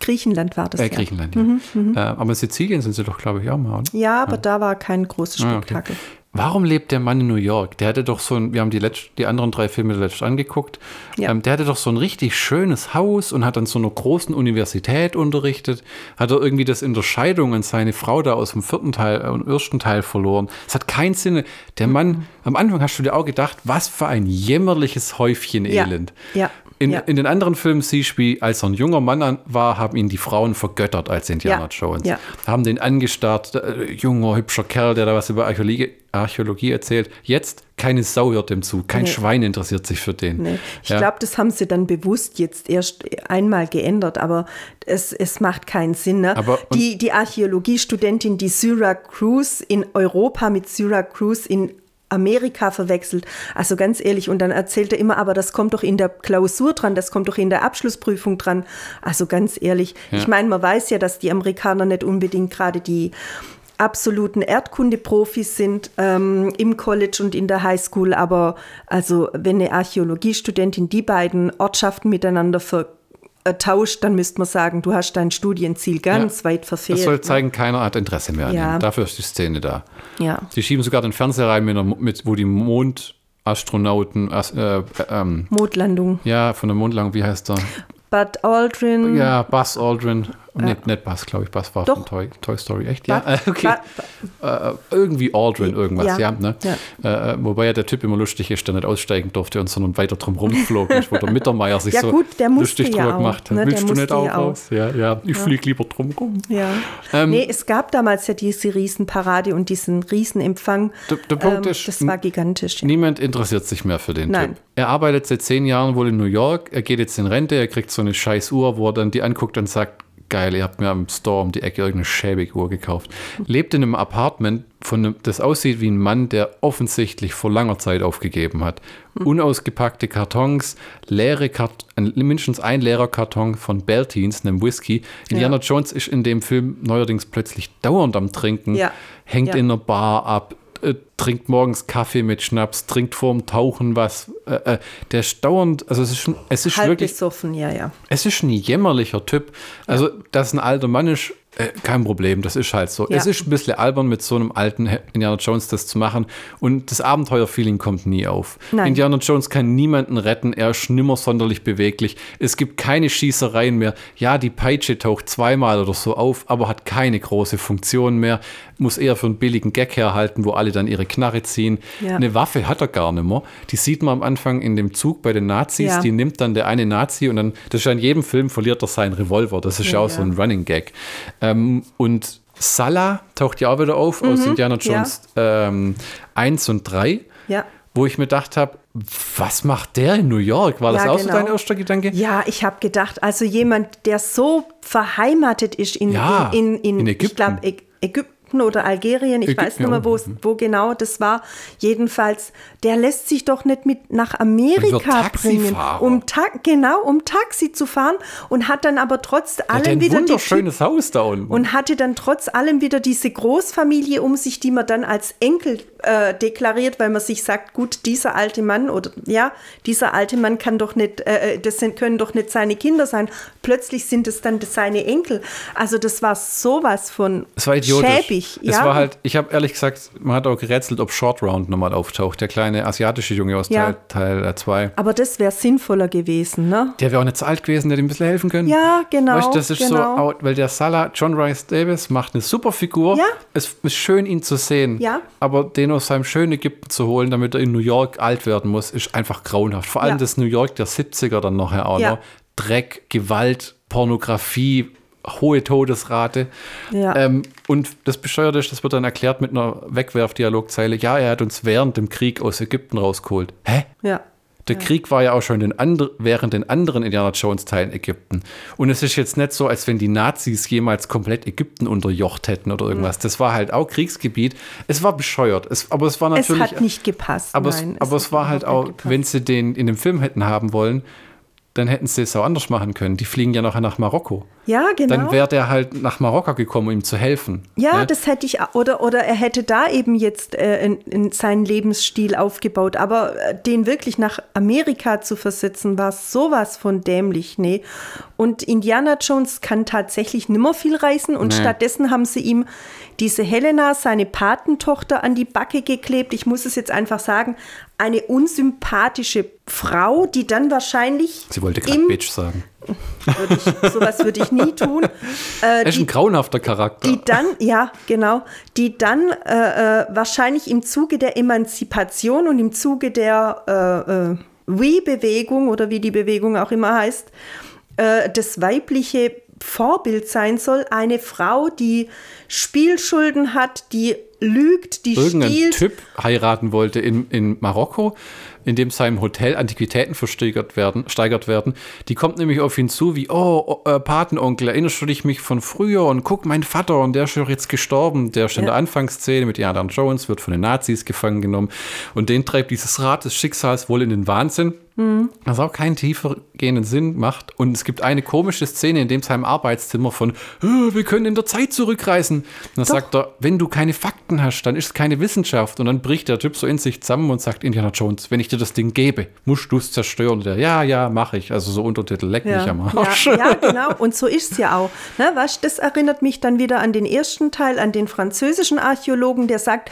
S2: Griechenland war das.
S1: Äh, Griechenland, ja. Mhm, mhm. Äh, aber in Sizilien sind sie doch, glaube ich, auch mal, oder?
S2: Ja, aber ja. da war kein großes Spektakel.
S1: Ah, okay. Warum lebt der Mann in New York? Der hatte doch so ein, wir haben die, letzt, die anderen drei Filme letzt angeguckt, ja. ähm, der hatte doch so ein richtig schönes Haus und hat an so einer großen Universität unterrichtet, hat er irgendwie das in der Scheidung an seine Frau da aus dem vierten Teil äh, und ersten Teil verloren. Es hat keinen Sinn. Der Mann, mhm. am Anfang hast du dir auch gedacht, was für ein jämmerliches Häufchen Elend.
S2: Ja. ja.
S1: In, ja. in, den anderen Filmen du, als er ein junger Mann war, haben ihn die Frauen vergöttert als Indiana ja. Jones. Ja. Haben den angestarrt, äh, junger, hübscher Kerl, der da was über Archäologie, Archäologie erzählt. Jetzt keine Sau hört dem zu, kein nee. Schwein interessiert sich für den.
S2: Nee. Ich ja. glaube, das haben sie dann bewusst jetzt erst einmal geändert, aber es, es macht keinen Sinn. Ne? Aber, die, die Archäologiestudentin, die Syracuse in Europa mit Syracuse in Amerika verwechselt. Also ganz ehrlich, und dann erzählt er immer, aber das kommt doch in der Klausur dran, das kommt doch in der Abschlussprüfung dran. Also ganz ehrlich, ja. ich meine, man weiß ja, dass die Amerikaner nicht unbedingt gerade die absoluten Erdkundeprofis sind ähm, im College und in der Highschool, aber also wenn eine Archäologiestudentin die beiden Ortschaften miteinander ver äh, tauscht, dann müsste man sagen, du hast dein Studienziel ganz ja, weit verfehlt. Das
S1: soll ne? zeigen, ne? keiner hat Interesse mehr an ja. ihm. Dafür ist die Szene da.
S2: Ja.
S1: Die schieben sogar den Fernseher rein, mit, mit wo die Mondastronauten. Äh, äh, ähm,
S2: Mondlandung.
S1: Ja, von der Mondlandung, wie heißt der?
S2: Bud Aldrin.
S1: Ja, Buzz Aldrin. Ja. Nicht, nicht Buzz, glaube ich. Buzz war Doch. von Toy, Toy Story. Echt? Ja, Bud, [laughs] okay. Äh, irgendwie Aldrin, irgendwas, ja. ja, ne? ja. Äh, wobei ja der Typ immer lustig ist, der nicht aussteigen durfte und sondern weiter drum rumflog. wo der Mittermeier sich [laughs]
S2: ja,
S1: so
S2: gut,
S1: lustig drüber
S2: auch,
S1: gemacht hat. Ne? Willst du nicht auch raus? Ja, ja. Ich fliege lieber drum rum.
S2: Ja. Ähm, nee, es gab damals ja diese Riesenparade und diesen Riesenempfang.
S1: Der, der Punkt
S2: ähm,
S1: ist,
S2: das war gigantisch.
S1: Niemand interessiert sich mehr für den
S2: Nein.
S1: Typ. Er arbeitet seit zehn Jahren wohl in New York. Er geht jetzt in Rente. Er kriegt so eine scheiß Uhr, wo er dann die anguckt und sagt, geil, ihr habt mir am Store um die Ecke irgendeine schäbige Uhr gekauft. Lebt in einem Apartment, von einem, das aussieht wie ein Mann, der offensichtlich vor langer Zeit aufgegeben hat. Hm. Unausgepackte Kartons, leere Kart mindestens ein leerer Karton von Beltines, einem Whisky. Indiana ja. Jones ist in dem Film neuerdings plötzlich dauernd am Trinken,
S2: ja.
S1: hängt
S2: ja.
S1: in einer Bar ab, äh, trinkt morgens Kaffee mit Schnaps, trinkt vorm Tauchen was. Äh, äh, der ist dauernd, also es ist schon, es ist
S2: Halb
S1: wirklich.
S2: Besoffen, ja, ja.
S1: Es ist ein jämmerlicher Typ. Also, ja. dass ein alter Mann ist, äh, kein Problem, das ist halt so. Ja. Es ist ein bisschen albern, mit so einem alten Indiana Jones das zu machen und das Abenteuerfeeling kommt nie auf.
S2: Nein.
S1: Indiana Jones kann niemanden retten, er ist nimmer sonderlich beweglich. Es gibt keine Schießereien mehr. Ja, die Peitsche taucht zweimal oder so auf, aber hat keine große Funktion mehr. Muss eher für einen billigen Gag herhalten, wo alle dann ihre Knarre ziehen. Ja. Eine Waffe hat er gar nicht mehr. Die sieht man am Anfang in dem Zug bei den Nazis. Ja. Die nimmt dann der eine Nazi und dann, das ist ja in jedem Film, verliert er seinen Revolver. Das ist ja, auch so ein Running Gag. Ähm, und Salah taucht ja auch wieder auf mhm, aus Indiana Jones ja. ähm, 1 und 3.
S2: Ja.
S1: Wo ich mir gedacht habe, was macht der in New York? War das ja, auch genau. so dein erster Gedanke?
S2: Ja, ich habe gedacht, also jemand, der so verheimatet ist in,
S1: ja,
S2: in, in,
S1: in Ägypten.
S2: ich glaube, Ägypten Ägypten oder Algerien, ich Ägypten, weiß nicht mehr, wo, wo genau das war. Jedenfalls, der lässt sich doch nicht mit nach Amerika bringen, um Ta genau um Taxi zu fahren und hat dann aber trotz allem
S1: ein
S2: wieder
S1: wunderschönes die, Haus da unten
S2: und hatte dann trotz allem wieder diese Großfamilie um sich, die man dann als Enkel äh, deklariert, weil man sich sagt, gut, dieser alte Mann oder ja, dieser alte Mann kann doch nicht, äh, äh das sind, können doch nicht seine Kinder sein. Plötzlich sind es dann seine Enkel. Also das war sowas von
S1: es war schäbig. Es ja. war halt, ich habe ehrlich gesagt, man hat auch gerätselt, ob Short Round nochmal auftaucht, der kleine asiatische Junge aus ja. Teil 2.
S2: Aber das wäre sinnvoller gewesen, ne?
S1: Der wäre auch nicht zu alt gewesen, der hätte ein bisschen helfen können.
S2: Ja, genau.
S1: Weißt, das ist
S2: genau.
S1: so, weil der Salah, John Rice Davis, macht eine super Figur.
S2: Ja.
S1: Es ist schön, ihn zu sehen.
S2: Ja.
S1: Aber den aus seinem schönen Ägypten zu holen, damit er in New York alt werden muss, ist einfach grauenhaft. Vor allem ja. das New York der 70er dann nachher auch ja. noch. Dreck, Gewalt, Pornografie, hohe Todesrate.
S2: Ja.
S1: Ähm, und das Bescheuerte ist, das wird dann erklärt mit einer Wegwerfdialogzeile. Ja, er hat uns während dem Krieg aus Ägypten rausgeholt. Hä?
S2: Ja.
S1: Der ja. Krieg war ja auch schon den während den anderen Indiana Jones-Teilen Ägypten. Und es ist jetzt nicht so, als wenn die Nazis jemals komplett Ägypten unterjocht hätten oder irgendwas. Mhm. Das war halt auch Kriegsgebiet. Es war bescheuert. Es, aber es war natürlich.
S2: Es hat nicht gepasst.
S1: Aber, nein, es, aber es, es war halt auch, gepasst. wenn sie den in dem Film hätten haben wollen, dann hätten sie es auch anders machen können. Die fliegen ja nachher nach Marokko.
S2: Ja, genau.
S1: Dann wäre der halt nach Marokko gekommen, um ihm zu helfen.
S2: Ja, ne? das hätte ich, oder, oder er hätte da eben jetzt äh, in, in seinen Lebensstil aufgebaut. Aber äh, den wirklich nach Amerika zu versetzen, war sowas von dämlich, nee. Und Indiana Jones kann tatsächlich nimmer viel reißen und nee. stattdessen haben sie ihm diese Helena, seine Patentochter, an die Backe geklebt. Ich muss es jetzt einfach sagen, eine unsympathische Frau, die dann wahrscheinlich.
S1: Sie wollte gerade Bitch sagen.
S2: Würde ich, sowas würde ich nie tun. [laughs]
S1: Äh, ist die, ein grauenhafter Charakter.
S2: Die dann, ja, genau, die dann äh, äh, wahrscheinlich im Zuge der Emanzipation und im Zuge der äh, äh We-Bewegung oder wie die Bewegung auch immer heißt, äh, das weibliche Vorbild sein soll. Eine Frau, die Spielschulden hat, die lügt, die
S1: Irgendein stiehlt. Typ heiraten wollte in, in Marokko, in dem seinem Hotel Antiquitäten versteigert werden, steigert werden. Die kommt nämlich auf ihn zu wie, oh, äh, Patenonkel, erinnerst du dich mich von früher? Und guck, mein Vater, und der ist ja jetzt gestorben. Der ist in der Anfangsszene mit Indiana Jones, wird von den Nazis gefangen genommen. Und den treibt dieses Rad des Schicksals wohl in den Wahnsinn. Mhm. Was auch keinen tiefergehenden Sinn macht. Und es gibt eine komische Szene in dem seinem Arbeitszimmer von, oh, wir können in der Zeit zurückreisen. Und dann Doch. sagt er, wenn du keine Fakten hast, dann ist es keine Wissenschaft. Und dann bricht der Typ so in sich zusammen und sagt, Indiana Jones, wenn ich dir das Ding gebe, musst du es zerstören. Und der, ja, ja, mache ich. Also so Untertitel, leck ja. mich am
S2: Arsch. Ja, ja, genau. Und so ist es ja auch. Ne, was, das erinnert mich dann wieder an den ersten Teil, an den französischen Archäologen, der sagt,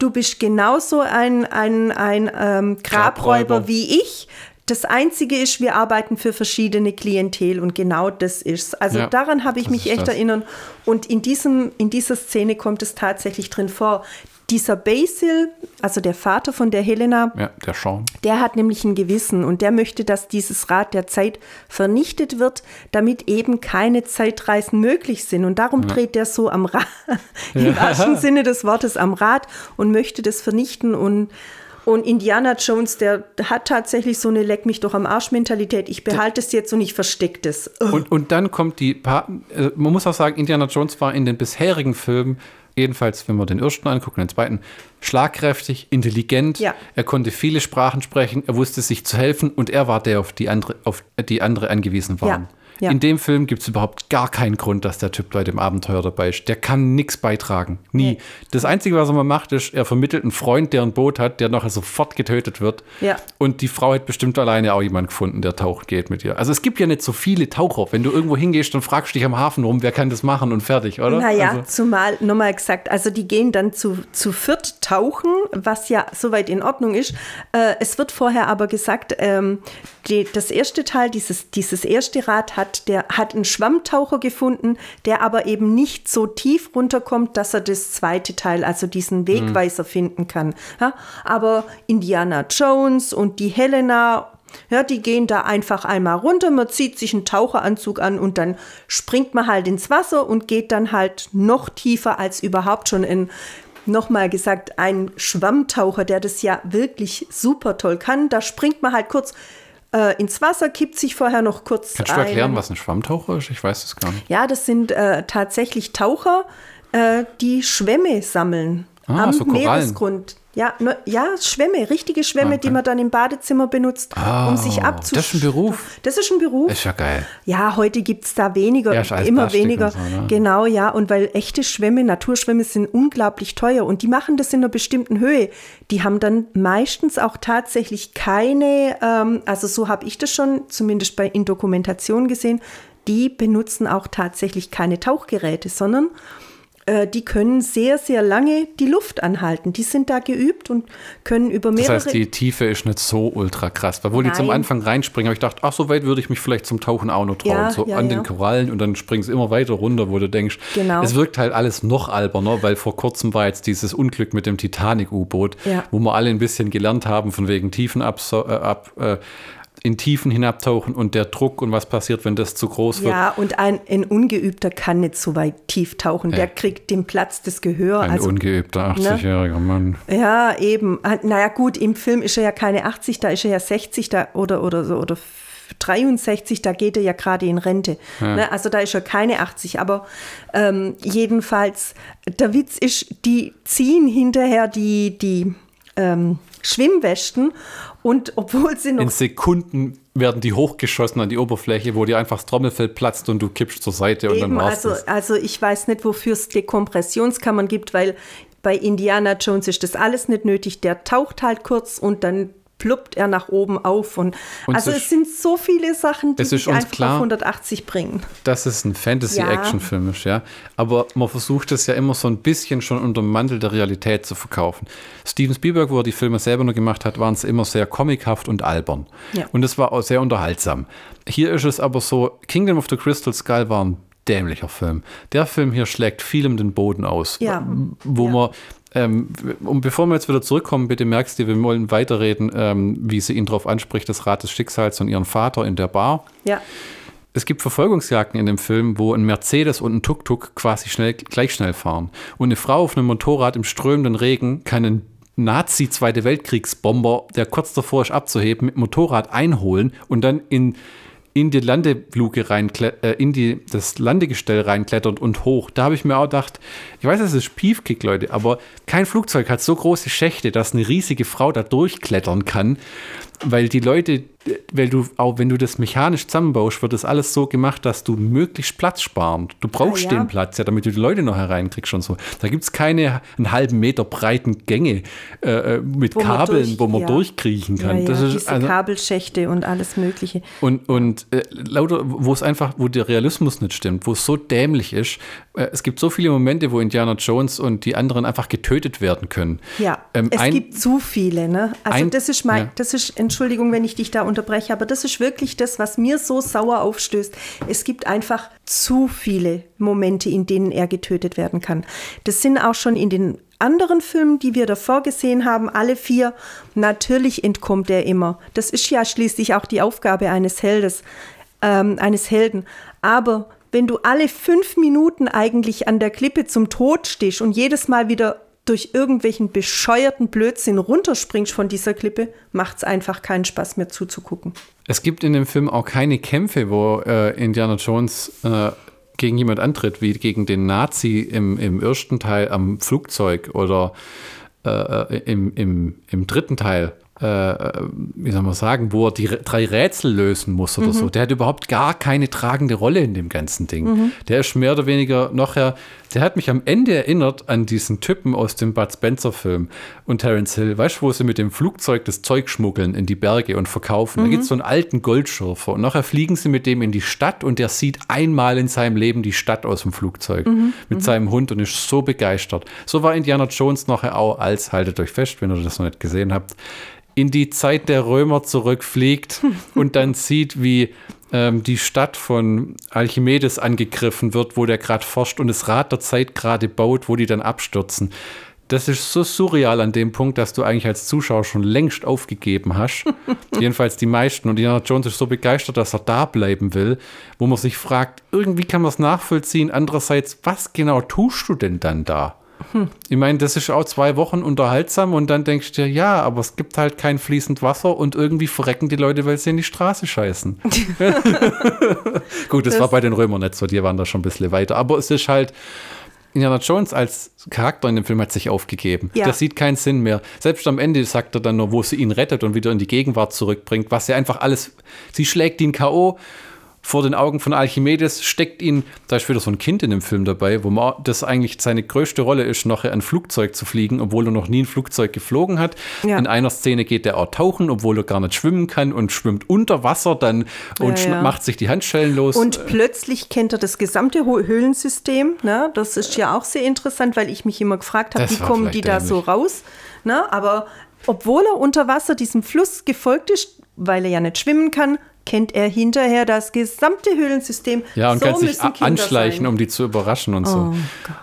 S2: du bist genauso ein, ein, ein ähm, Grabräuber, Grabräuber wie ich. Das Einzige ist, wir arbeiten für verschiedene Klientel und genau das ist Also ja, daran habe ich mich echt das. erinnern. Und in, diesem, in dieser Szene kommt es tatsächlich drin vor dieser Basil, also der Vater von der Helena,
S1: ja, der Sean,
S2: der hat nämlich ein Gewissen und der möchte, dass dieses Rad der Zeit vernichtet wird, damit eben keine Zeitreisen möglich sind. Und darum ja. dreht der so am Rad, [laughs] im ja. wahrsten Sinne des Wortes am Rad und möchte das vernichten und und Indiana Jones, der hat tatsächlich so eine Leck mich doch am Arsch-Mentalität. Ich behalte es jetzt und ich verstecke das.
S1: Und, und dann kommt die, pa äh, man muss auch sagen, Indiana Jones war in den bisherigen Filmen jedenfalls, wenn wir den ersten angucken, den zweiten, schlagkräftig, intelligent. Ja. Er konnte viele Sprachen sprechen, er wusste sich zu helfen und er war der, auf die andere, auf die andere angewiesen waren. Ja. Ja. In dem Film gibt es überhaupt gar keinen Grund, dass der Typ bei dem Abenteuer dabei ist. Der kann nichts beitragen. Nie. Nee. Das Einzige, was er mal macht, ist, er vermittelt einen Freund, der ein Boot hat, der nachher sofort getötet wird.
S2: Ja.
S1: Und die Frau hat bestimmt alleine auch jemanden gefunden, der tauchen geht mit ihr. Also es gibt ja nicht so viele Taucher. Wenn du irgendwo hingehst und fragst dich am Hafen rum, wer kann das machen und fertig, oder?
S2: Naja,
S1: also.
S2: zumal, nochmal gesagt, also die gehen dann zu, zu viert tauchen, was ja soweit in Ordnung ist. Äh, es wird vorher aber gesagt, ähm, die, das erste Teil, dieses, dieses erste Rad hat, der hat einen Schwammtaucher gefunden, der aber eben nicht so tief runterkommt, dass er das zweite Teil, also diesen Wegweiser mhm. finden kann. Ja, aber Indiana Jones und die Helena ja, die gehen da einfach einmal runter, man zieht sich einen Taucheranzug an und dann springt man halt ins Wasser und geht dann halt noch tiefer als überhaupt schon in, nochmal gesagt, ein Schwammtaucher, der das ja wirklich super toll kann. Da springt man halt kurz äh, ins Wasser, kippt sich vorher noch kurz.
S1: Kannst du erklären, was ein Schwammtaucher ist? Ich weiß es gar nicht.
S2: Ja, das sind äh, tatsächlich Taucher, äh, die Schwämme sammeln ah, am so Meeresgrund. Ja, ne, ja, Schwämme, richtige Schwämme, okay. die man dann im Badezimmer benutzt, oh, um sich abzuschütteln.
S1: Das ist ein Beruf.
S2: Das ist ein Beruf.
S1: Ist ja geil.
S2: Ja, heute gibt es da weniger, ja, immer Plastik weniger. So, ne? Genau, ja. Und weil echte Schwämme, Naturschwämme sind unglaublich teuer und die machen das in einer bestimmten Höhe. Die haben dann meistens auch tatsächlich keine, ähm, also so habe ich das schon zumindest bei in Dokumentation gesehen, die benutzen auch tatsächlich keine Tauchgeräte, sondern äh, die können sehr, sehr lange die Luft anhalten. Die sind da geübt und können über mehrere.
S1: Das heißt, die Tiefe ist nicht so ultra krass. Weil wo Nein. die zum Anfang reinspringen, habe ich gedacht, ach, so weit würde ich mich vielleicht zum Tauchen auch noch trauen. Ja, so ja, an ja. den Korallen und dann springen sie immer weiter runter, wo du denkst, genau. es wirkt halt alles noch alberner, weil vor kurzem war jetzt dieses Unglück mit dem Titanic-U-Boot, wo wir alle ein bisschen gelernt haben, von wegen Tiefenab, äh, ab, äh, in Tiefen hinabtauchen und der Druck und was passiert, wenn das zu groß wird.
S2: Ja, und ein, ein Ungeübter kann nicht so weit tief tauchen. Ja. Der kriegt den Platz des Gehör.
S1: Ein also, ungeübter 80-jähriger ne? Mann.
S2: Ja, eben. Naja, gut, im Film ist er ja keine 80, da ist er ja 60 da, oder, oder so oder 63, da geht er ja gerade in Rente. Ja. Ne? Also da ist er keine 80. Aber ähm, jedenfalls, der Witz ist, die ziehen hinterher die, die ähm, Schwimmwesten Und obwohl sie noch.
S1: In Sekunden werden die hochgeschossen an die Oberfläche, wo dir einfach das Trommelfell platzt und du kippst zur Seite
S2: Eben,
S1: und dann
S2: war's also, das. also ich weiß nicht, wofür es Dekompressionskammern gibt, weil bei Indiana Jones ist das alles nicht nötig. Der taucht halt kurz und dann pluppt er nach oben auf. Und, und also es sind so viele Sachen, die sich einfach klar, auf 180 bringen.
S1: Dass es ein Fantasy-Action-Film ja. ist, ja. Aber man versucht es ja immer so ein bisschen schon unter dem Mantel der Realität zu verkaufen. Steven Spielberg, wo er die Filme selber nur gemacht hat, waren es immer sehr comichaft und albern. Ja. Und es war auch sehr unterhaltsam. Hier ist es aber so, Kingdom of the Crystal Skull war ein dämlicher Film. Der Film hier schlägt vielem den Boden aus, ja. wo ja. man ähm, und bevor wir jetzt wieder zurückkommen, bitte merkst du, wir wollen weiterreden, ähm, wie sie ihn darauf anspricht, das Rad des Schicksals und ihren Vater in der Bar.
S2: Ja.
S1: Es gibt Verfolgungsjagden in dem Film, wo ein Mercedes und ein Tuk-Tuk quasi schnell, gleich schnell fahren. Und eine Frau auf einem Motorrad im strömenden Regen kann einen Nazi-Zweite Weltkriegsbomber, der kurz davor ist abzuheben, mit Motorrad einholen und dann in in die Landefluge rein, äh, in die, das Landegestell reinklettert und hoch. Da habe ich mir auch gedacht, ich weiß, es ist Piefkick, Leute, aber kein Flugzeug hat so große Schächte, dass eine riesige Frau da durchklettern kann, weil die Leute, weil du, auch wenn du das mechanisch zusammenbaust, wird das alles so gemacht, dass du möglichst Platz sparen. Du brauchst ah, ja. den Platz, ja, damit du die Leute noch hereinkriegst und so. Da gibt es keine einen halben Meter breiten Gänge äh, äh mit wo Kabeln, durch, wo man ja. durchkriechen kann.
S2: Ja, das ist, Diese also, Kabelschächte und alles Mögliche.
S1: Und, und äh, lauter, wo es einfach, wo der Realismus nicht stimmt, wo es so dämlich ist. Äh, es gibt so viele Momente, wo Indiana Jones und die anderen einfach getötet werden können.
S2: Ja, ähm, es ein, gibt zu viele, ne? Also ein, das ist mein, das ist, Entschuldigung, wenn ich dich da unterbreche, aber das ist wirklich das, was mir so sauer aufstößt. Es gibt einfach zu viele Momente, in denen er getötet werden kann. Das sind auch schon in den anderen Filmen, die wir davor gesehen haben, alle vier, natürlich entkommt er immer. Das ist ja schließlich auch die Aufgabe eines Heldes, ähm, eines Helden. Aber wenn du alle fünf Minuten eigentlich an der Klippe zum Tod stehst und jedes Mal wieder durch irgendwelchen bescheuerten Blödsinn runterspringst von dieser Klippe, macht es einfach keinen Spaß mehr zuzugucken.
S1: Es gibt in dem Film auch keine Kämpfe, wo äh, Indiana Jones äh, gegen jemand antritt, wie gegen den Nazi im, im ersten Teil am Flugzeug oder äh, äh im, im, im dritten Teil äh, wie soll man sagen, wo er die drei Rätsel lösen muss oder mhm. so. Der hat überhaupt gar keine tragende Rolle in dem ganzen Ding. Mhm. Der ist mehr oder weniger nachher, der hat mich am Ende erinnert an diesen Typen aus dem Bud Spencer-Film und Terence Hill. Weißt du, wo sie mit dem Flugzeug das Zeug schmuggeln in die Berge und verkaufen? Mhm. Da gibt es so einen alten Goldschürfer und nachher fliegen sie mit dem in die Stadt und der sieht einmal in seinem Leben die Stadt aus dem Flugzeug mhm. mit mhm. seinem Hund und ist so begeistert. So war Indiana Jones nachher auch als, haltet euch fest, wenn ihr das noch nicht gesehen habt, in die Zeit der Römer zurückfliegt und dann sieht, wie ähm, die Stadt von Archimedes angegriffen wird, wo der gerade forscht und das Rad der Zeit gerade baut, wo die dann abstürzen. Das ist so surreal an dem Punkt, dass du eigentlich als Zuschauer schon längst aufgegeben hast. [laughs] Jedenfalls die meisten. Und Indiana Jones ist so begeistert, dass er da bleiben will, wo man sich fragt, irgendwie kann man es nachvollziehen. Andererseits, was genau tust du denn dann da? Hm. Ich meine, das ist auch zwei Wochen unterhaltsam und dann denkst du dir, ja, aber es gibt halt kein fließend Wasser und irgendwie verrecken die Leute, weil sie in die Straße scheißen. [laughs] Gut, das, das, war bei den Römern nicht so, die waren da schon ein bisschen weiter. Aber es ist halt, Indiana Jones als Charakter in dem Film hat sich aufgegeben. Ja. Das sieht keinen Sinn mehr. Selbst am Ende sagt er dann nur, wo sie ihn rettet und wieder in die Gegenwart zurückbringt, was ja einfach alles, sie schlägt ihn K.O vor den Augen von Archimedes steckt ihn, da ist wieder so ein Kind in dem Film dabei, wo man, das eigentlich seine größte Rolle ist, nachher ein Flugzeug zu fliegen, obwohl er noch nie ein Flugzeug geflogen hat. Ja. In einer Szene geht er auch tauchen, obwohl er gar nicht schwimmen kann und schwimmt unter Wasser dann und ja, ja. macht sich die Handschellen los.
S2: Und plötzlich kennt er das gesamte Höhlensystem. Ne? Das ist ja auch sehr interessant, weil ich mich immer gefragt habe, wie kommen die da so raus? Ne? Aber obwohl er unter Wasser diesem Fluss gefolgt ist, weil er ja nicht schwimmen kann, kennt er hinterher das gesamte Höhlensystem.
S1: Ja, und so kann sich anschleichen, sein. um die zu überraschen und so. Oh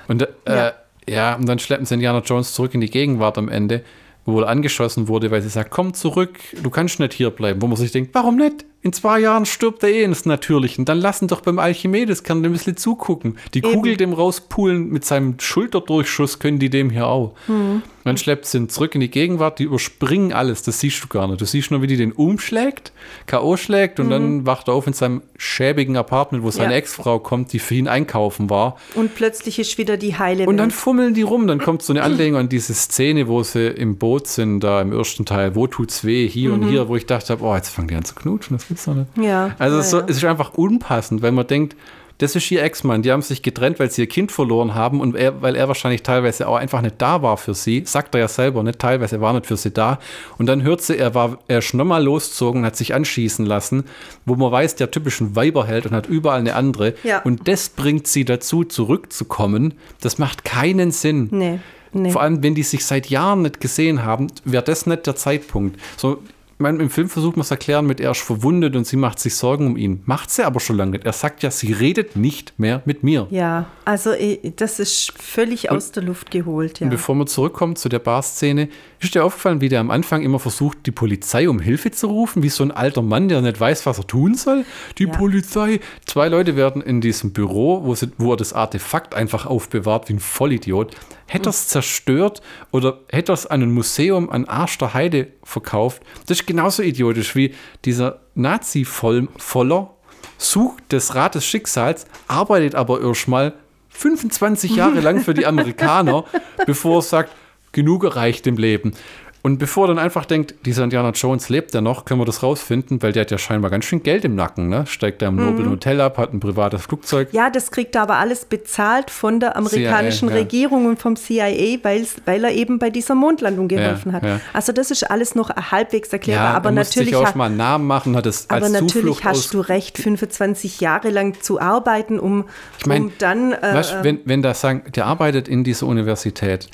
S1: und äh, ja. ja, und dann schleppen sie Indiana Jones zurück in die Gegenwart am Ende, wo er angeschossen wurde, weil sie sagt, komm zurück, du kannst nicht hier bleiben. Wo man sich denkt, warum nicht? In zwei Jahren stirbt er eh ins Natürlichen. Dann lassen doch beim Alchimedes, kann ein bisschen zugucken. Die Eben. Kugel dem rauspulen mit seinem Schulterdurchschuss können die dem hier auch. Hm. Dann schleppt sie ihn zurück in die Gegenwart, die überspringen alles, das siehst du gar nicht. Du siehst nur, wie die den umschlägt, K.O. schlägt und mhm. dann wacht er auf in seinem schäbigen Apartment, wo seine ja. Ex-Frau kommt, die für ihn einkaufen war.
S2: Und plötzlich ist wieder die heile Welt.
S1: Und dann fummeln die rum, dann kommt so eine [clears throat] Anlehnung an diese Szene, wo sie im Boot sind, da im ersten Teil, wo tut's weh, hier mhm. und hier, wo ich dachte, oh, jetzt fangen die an zu knutschen, das gibt's doch nicht.
S2: Ja.
S1: Also
S2: ja,
S1: es, so, es ist einfach unpassend, weil man denkt, das ist ihr Ex-Mann. Die haben sich getrennt, weil sie ihr Kind verloren haben und er, weil er wahrscheinlich teilweise auch einfach nicht da war für sie. Sagt er ja selber, nicht teilweise, er war nicht für sie da. Und dann hört sie, er war, er ist nochmal losgezogen, hat sich anschießen lassen, wo man weiß, der typischen Weiberheld und hat überall eine andere. Ja. Und das bringt sie dazu, zurückzukommen. Das macht keinen Sinn.
S2: Nee. Nee.
S1: Vor allem, wenn die sich seit Jahren nicht gesehen haben, wäre das nicht der Zeitpunkt. So, meine, im Film versucht man es erklären mit, er ist verwundet und sie macht sich Sorgen um ihn. Macht sie aber schon lange nicht. Er sagt ja, sie redet nicht mehr mit mir.
S2: Ja, also das ist völlig und, aus der Luft geholt. Ja.
S1: Und bevor wir zurückkommen zu der Bar-Szene, ist dir aufgefallen, wie der am Anfang immer versucht, die Polizei um Hilfe zu rufen, wie so ein alter Mann, der nicht weiß, was er tun soll? Die ja. Polizei. Zwei Leute werden in diesem Büro, wo, sie, wo er das Artefakt einfach aufbewahrt, wie ein Vollidiot, hätte er es zerstört oder hätte er es an ein Museum an Arsch der Heide verkauft. Das ist genauso idiotisch wie dieser Nazi-Voller sucht das Rad des Schicksals, arbeitet aber erstmal 25 Jahre lang für die Amerikaner, [laughs] bevor er sagt, genug erreicht im Leben. Und bevor er dann einfach denkt, dieser Indiana Jones lebt ja noch, können wir das rausfinden, weil der hat ja scheinbar ganz schön Geld im Nacken, ne? Steigt da im mhm. noblen Hotel ab, hat ein privates Flugzeug.
S2: Ja, das kriegt er aber alles bezahlt von der amerikanischen CIA, Regierung ja. und vom CIA, weil er eben bei dieser Mondlandung geholfen ja, hat. Ja. Also das ist alles noch halbwegs erklärbar. aber natürlich
S1: sich auch mal einen Namen machen, hat es
S2: Aber natürlich Zuflucht hast du recht, 25 Jahre lang zu arbeiten, um,
S1: ich mein,
S2: um dann.
S1: Äh, weißt, wenn, wenn da sagen, der arbeitet in dieser Universität